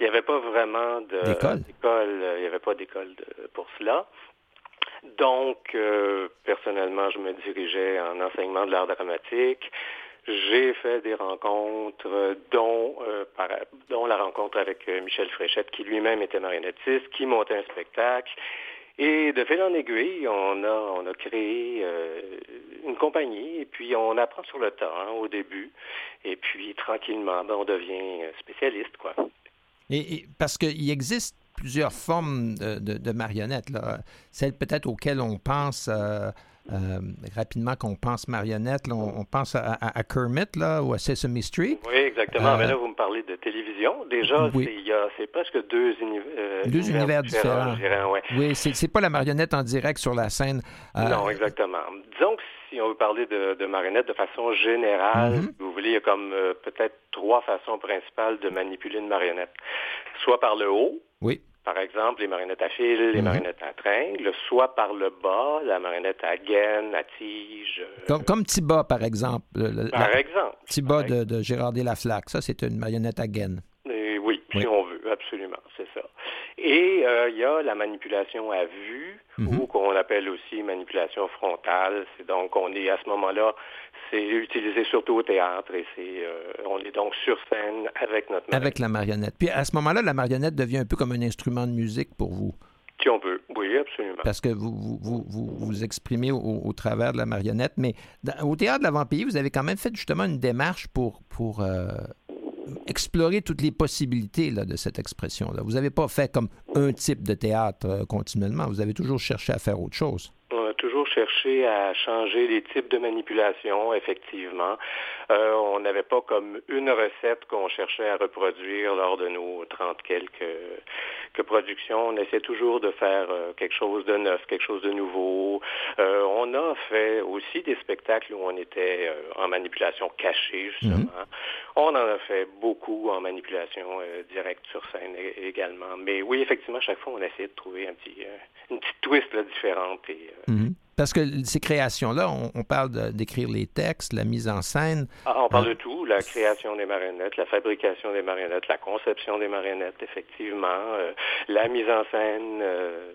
il n'y avait pas vraiment d'école, il n'y avait pas d'école pour cela. Donc, euh, personnellement, je me dirigeais en enseignement de l'art dramatique. J'ai fait des rencontres, dont, euh, la rencontre avec euh, Michel Fréchette, qui lui-même était marionnettiste, qui montait un spectacle. Et de fil en aiguille, on a, créé une compagnie et puis on apprend sur le temps hein, au début. Et puis tranquillement, ben, on devient spécialiste. quoi. Et, parce qu'il existe plusieurs formes de, marionnettes. Là. Celles peut-être auxquelles on pense euh, euh, rapidement, qu'on pense marionnettes, on, pense à, Kermit là, ou à Sesame Street. Oui, exactement. Mais là, euh, vous me parlez de télévision. Déjà, c'est presque deux, deux univers, différents. Oui, c'est pas la marionnette en direct sur la scène. non, exactement. Disons que si on veut parler de, de marionnettes de façon générale, mm-hmm. vous voulez, il y a comme peut-être trois façons principales de manipuler une marionnette. Soit par le haut, oui. Par exemple, les marionnettes à fil, les mhm. marionnettes à tringle, soit par le bas, la marionnette à gaine, à tige. Euh, comme, comme Tiba, par exemple. par exemple. Tiba de, de Gérard Laflaque, ça, c'est une marionnette à gaine. oui, si on veut, absolument, c'est ça. Et euh, il y a la manipulation à vue, mhm. ou qu'on appelle aussi manipulation frontale. C'est donc, on est à ce moment-là, c'est utilisé surtout au théâtre et c'est, euh, on est donc sur scène avec notre marionnette. Avec la marionnette. Puis à ce moment-là, la marionnette devient un peu comme un instrument de musique pour vous. Si on veut, oui, absolument. Parce que vous vous, vous, vous, exprimez au, travers de la marionnette, mais au Théâtre de l'Avant-Pays, vous avez quand même fait justement une démarche pour, pour euh, explorer toutes les possibilités là, de cette expression-là. Vous n'avez pas fait comme un type de théâtre euh, continuellement, vous avez toujours cherché à faire autre chose cherché à changer les types de manipulation, effectivement. Euh, on n'avait pas comme une recette qu'on cherchait à reproduire lors de nos 30 quelques que productions. On essaie toujours de faire euh, quelque chose de neuf, quelque chose de nouveau. Euh, on a fait aussi des spectacles où on était en manipulation cachée, justement. Mhm. On en a fait beaucoup en manipulation directe sur scène également. Mais oui, effectivement, chaque fois, on essaie de trouver un petit, une petite twist là, différente. Et, mhm. Parce que ces créations-là, on, parle d'écrire les textes, la mise en scène. Ah, on parle de tout, la création des marionnettes, la fabrication des marionnettes, la conception des marionnettes, effectivement, euh, la mise en scène, euh,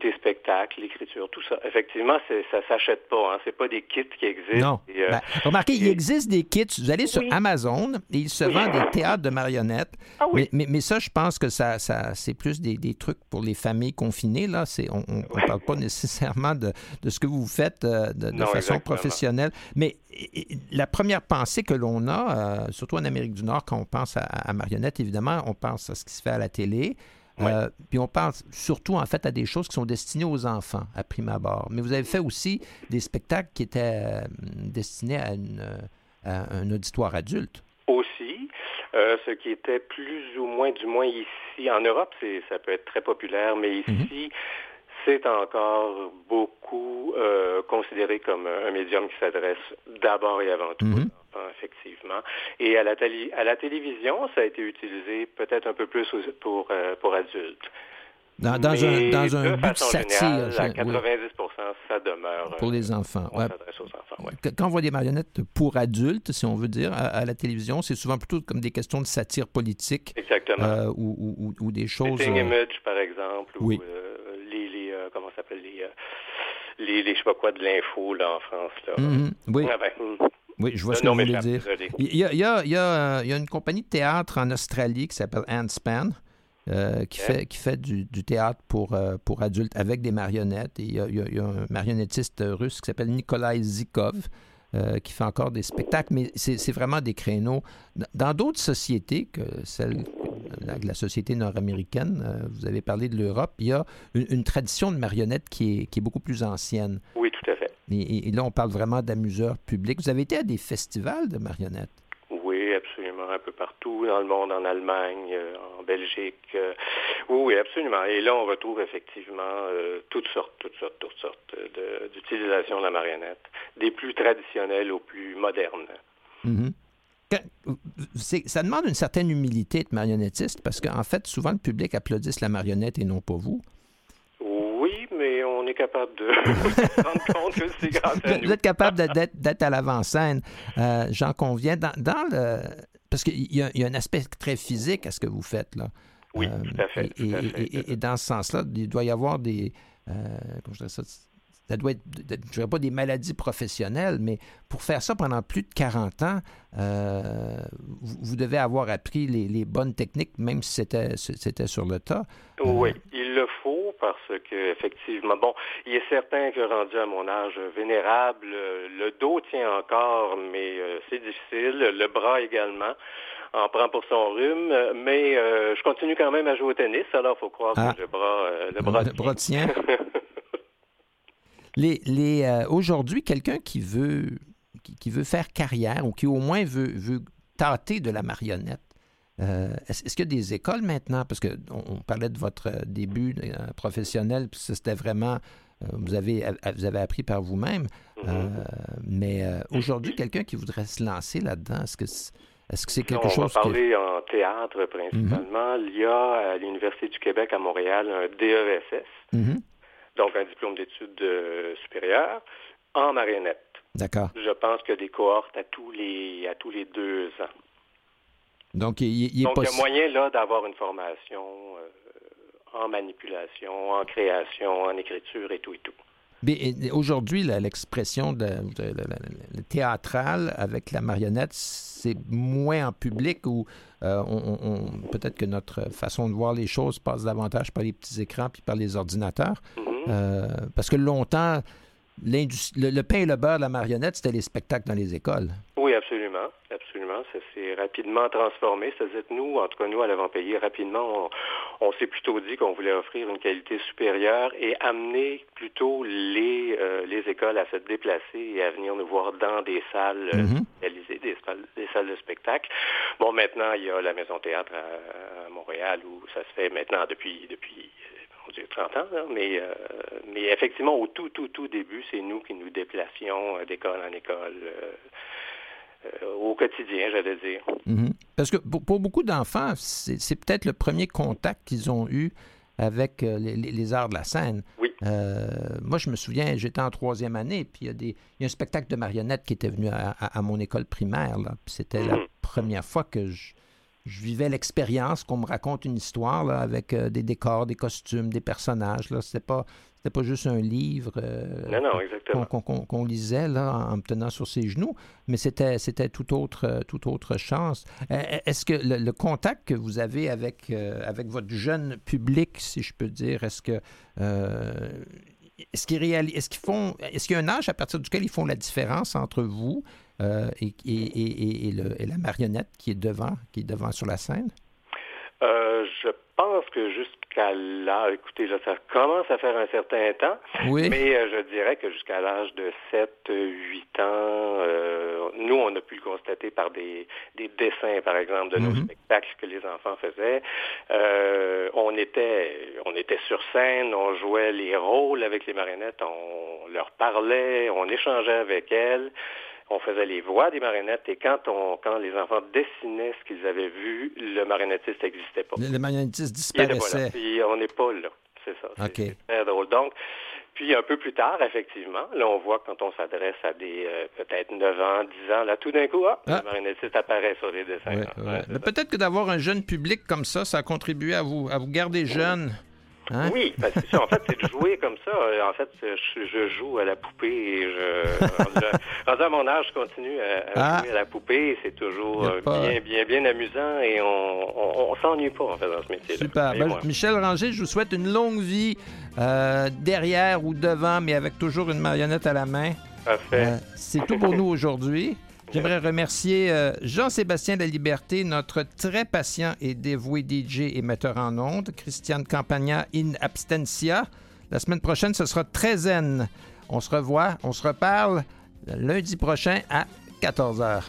des spectacles, l'écriture, tout ça. Effectivement, ça s'achète pas. Hein. C'est pas des kits qui existent. Non. Euh, ben, remarquez, il existe des kits. Vous allez sur Amazon et il se vend des théâtres de marionnettes. Ah mais, mais, ça, je pense que ça, ça c'est plus des, des, trucs pour les familles confinées. Là. On ne parle pas nécessairement de, de, ce que vous faites euh, de, de façon professionnelle. Mais la première pensée que l'on a, euh, surtout en Amérique du Nord, quand on pense à, à marionnettes, évidemment, on pense à ce qui se fait à la télé. Euh, puis on pense surtout en fait à des choses qui sont destinées aux enfants à prime abord. Mais vous avez fait aussi des spectacles qui étaient euh, destinés à, un auditoire adulte. Aussi, euh, ce qui était plus ou moins, du moins ici, en Europe, ça peut être très populaire, mais mhm. ici, c'est encore beaucoup considéré comme un médium qui s'adresse d'abord et avant tout mhm effectivement. Et à la, à la télévision, ça a été utilisé peut-être un peu plus pour, euh, pour adultes. Dans, dans un, dans un but satire. à 90 ça demeure. Pour les euh, enfants. Ouais. Quand on voit des marionnettes pour adultes, si on veut dire, à, la télévision, c'est souvent plutôt comme des questions de satire politique. Exactement. Euh, ou, ou, ou, des choses. Les Image, par exemple. Oui. Ou, les, les comment ça s'appelle les, les, les, je sais pas quoi de l'info là en France là. Mm-hmm. oui. Ah ben, hmm. Oui, je vois ce que vous voulez dire. Il y, a, il, y a, il, y a, il y, a, une compagnie de théâtre en Australie qui s'appelle Handspan. Euh, qui, fait, qui fait du, du théâtre pour, euh, pour adultes avec des marionnettes. Et il, y a, il, y a, un marionnettiste russe qui s'appelle Nikolai Zikov euh, qui fait encore des spectacles, mais c'est vraiment des créneaux. Dans d'autres sociétés que celle la, la société nord-américaine, vous avez parlé de l'Europe, il y a une, une, tradition de marionnettes qui est, qui est beaucoup plus ancienne. Oui. Et, et là, on parle vraiment d'amuseurs publics. Vous avez été à des festivals de marionnettes? Oui, absolument, un peu partout dans le monde, en Allemagne, euh, en Belgique. Euh, oui, oui, absolument. Et là, on retrouve effectivement euh, toutes sortes, toutes sortes, toutes sortes d'utilisation de, de, la marionnette, des plus traditionnelles aux plus modernes. Mm -hmm. ça demande une certaine humilité de marionnettiste parce qu'en fait, souvent, le public applaudisse la marionnette et non pas vous capable de se rendre compte que c'est grâce à nous. Vous êtes capable d'être à l'avant-scène, euh, j'en conviens. Dans, dans, le... Parce qu'il y, y, a un aspect très physique à ce que vous faites, là. Oui, euh, tout à fait. Et, tout à fait. Et, et, dans ce sens-là, il doit y avoir des... Euh, comment je dirais ça ça doit être, je ne dirais pas des maladies professionnelles, mais pour faire ça pendant plus de 40 ans, euh, vous, vous, devez avoir appris les, les bonnes techniques, même si c'était, c'était sur le tas. Oui, euh, il le faut parce que effectivement, bon, il est certain que rendu à mon âge vénérable, le dos tient encore, mais euh, c'est difficile, le bras également en prend pour son rhume, mais euh, je continue quand même à jouer au tennis, alors il faut croire ah. que le bras, le bras, le bras tient. les, les, euh, aujourd'hui, quelqu'un qui veut, qui, qui, veut faire carrière ou qui au moins veut, veut tâter de la marionnette, euh, est-ce, qu'il y a des écoles maintenant? Parce qu'on on parlait de votre début euh, professionnel, puis c'était vraiment, euh, vous, avez, vous avez appris par vous-même. Mm-hmm. mais aujourd'hui, quelqu'un qui voudrait se lancer là-dedans, est-ce que est-ce que c'est quelque on chose va parler que... en théâtre principalement. Mm-hmm. Il y a à l'Université du Québec à Montréal un DESS. Mm-hmm donc un diplôme d'études euh, supérieures, en marionnette. D'accord. Je pense qu'il y a des cohortes à tous les, à tous les deux ans. Donc, il, il, Donc, il y a moyen là d'avoir une formation euh, en manipulation, en création, en écriture et tout et tout. Aujourd'hui, l'expression de, de, de, de, théâtrale avec la marionnette, c'est moins en public ou euh, on, on, peut-être que notre façon de voir les choses passe davantage par les petits écrans puis par les ordinateurs? Mm -hmm. Euh, parce que longtemps, le, le, pain et le beurre de la marionnette, c'était les spectacles dans les écoles. Oui, absolument. Absolument. Ça s'est rapidement transformé. C'est-à-dire que nous, en tout cas nous, à l'avant-pays, rapidement, on, on s'est plutôt dit qu'on voulait offrir une qualité supérieure et amener plutôt les, euh, les écoles à se déplacer et à venir nous voir dans des salles mm -hmm. réalisées, des, des, salles de spectacle. Bon, maintenant, il y a la Maison Théâtre à, à Montréal où ça se fait maintenant depuis, depuis Dieu, 30 ans, là, mais, euh, mais effectivement, au tout, tout, tout début, c'est nous qui nous déplacions d'école en école. Euh, euh, au quotidien, j'allais dire. Mm -hmm. Parce que pour, pour beaucoup d'enfants, c'est peut-être le premier contact qu'ils ont eu avec euh, les, les, arts de la scène. Oui. Euh, moi, je me souviens, j'étais en troisième année, puis il y, a des, il y a un spectacle de marionnettes qui était venu à, à, à mon école primaire. Puis c'était mm -hmm. la première fois que je, je vivais l'expérience qu'on me raconte une histoire là, avec euh, des décors, des costumes, des personnages. Là. C'était pas c'était pas juste un livre euh, non, non, qu'on, qu'on, qu'on lisait là, en me tenant sur ses genoux, mais c'était, c'était tout autre, toute autre chance. Est-ce que le, le, contact que vous avez avec, euh, avec votre jeune public, si je peux dire, est-ce que euh, est-ce qu'ils, réalis- est-ce qu'ils font est-ce qu'il y a un âge à partir duquel ils font la différence entre vous euh, et, la marionnette qui est devant, qui est devant sur la scène? Euh, je pense que jusqu'à là, écoutez, là, ça commence à faire un certain temps, oui. mais euh, je dirais que jusqu'à l'âge de 7, 8 ans, euh, nous, on a pu le constater par des, des dessins, par exemple, de mm -hmm. nos Mm-hmm. spectacles que les enfants faisaient. Euh, on était on était sur scène, on jouait les rôles avec les marionnettes, on leur parlait, on échangeait avec elles on faisait les voix des marionnettes et quand on quand les enfants dessinaient ce qu'ils avaient vu, le marionnettiste n'existait pas. Le, le marionnettiste disparaissait. Puis on n'est pas là. C'est ça. Okay. C'est très drôle. Donc, puis un peu plus tard, effectivement, là, on voit quand on s'adresse à des euh, peut-être 9 ans, 10 ans, là, tout d'un coup, ah, le marionnettiste apparaît sur les dessins. Ouais, ouais. Mais peut-être que d'avoir un jeune public comme ça, ça a contribué à vous, à vous garder jeune. Hein? Oui, parce que en fait, c'est de jouer comme ça. En fait, je, joue à la poupée et je, rendu à mon âge, je continue à, ah. jouer à la poupée. C'est toujours bien, bien, bien amusant et on, on, s'ennuie pas, en fait, dans ce métier. Super. Ben, Michel Ranger, je vous souhaite une longue vie euh, derrière ou devant, mais avec toujours une marionnette à la main. Parfait. Euh, c'est tout pour nous aujourd'hui. J'aimerais remercier euh, Jean-Sébastien la Liberté, notre très patient et dévoué DJ et metteur en ondes, Christiane Campagna in abstentia. La semaine prochaine, ce sera très zen. On se revoit, on se reparle lundi prochain à 14h.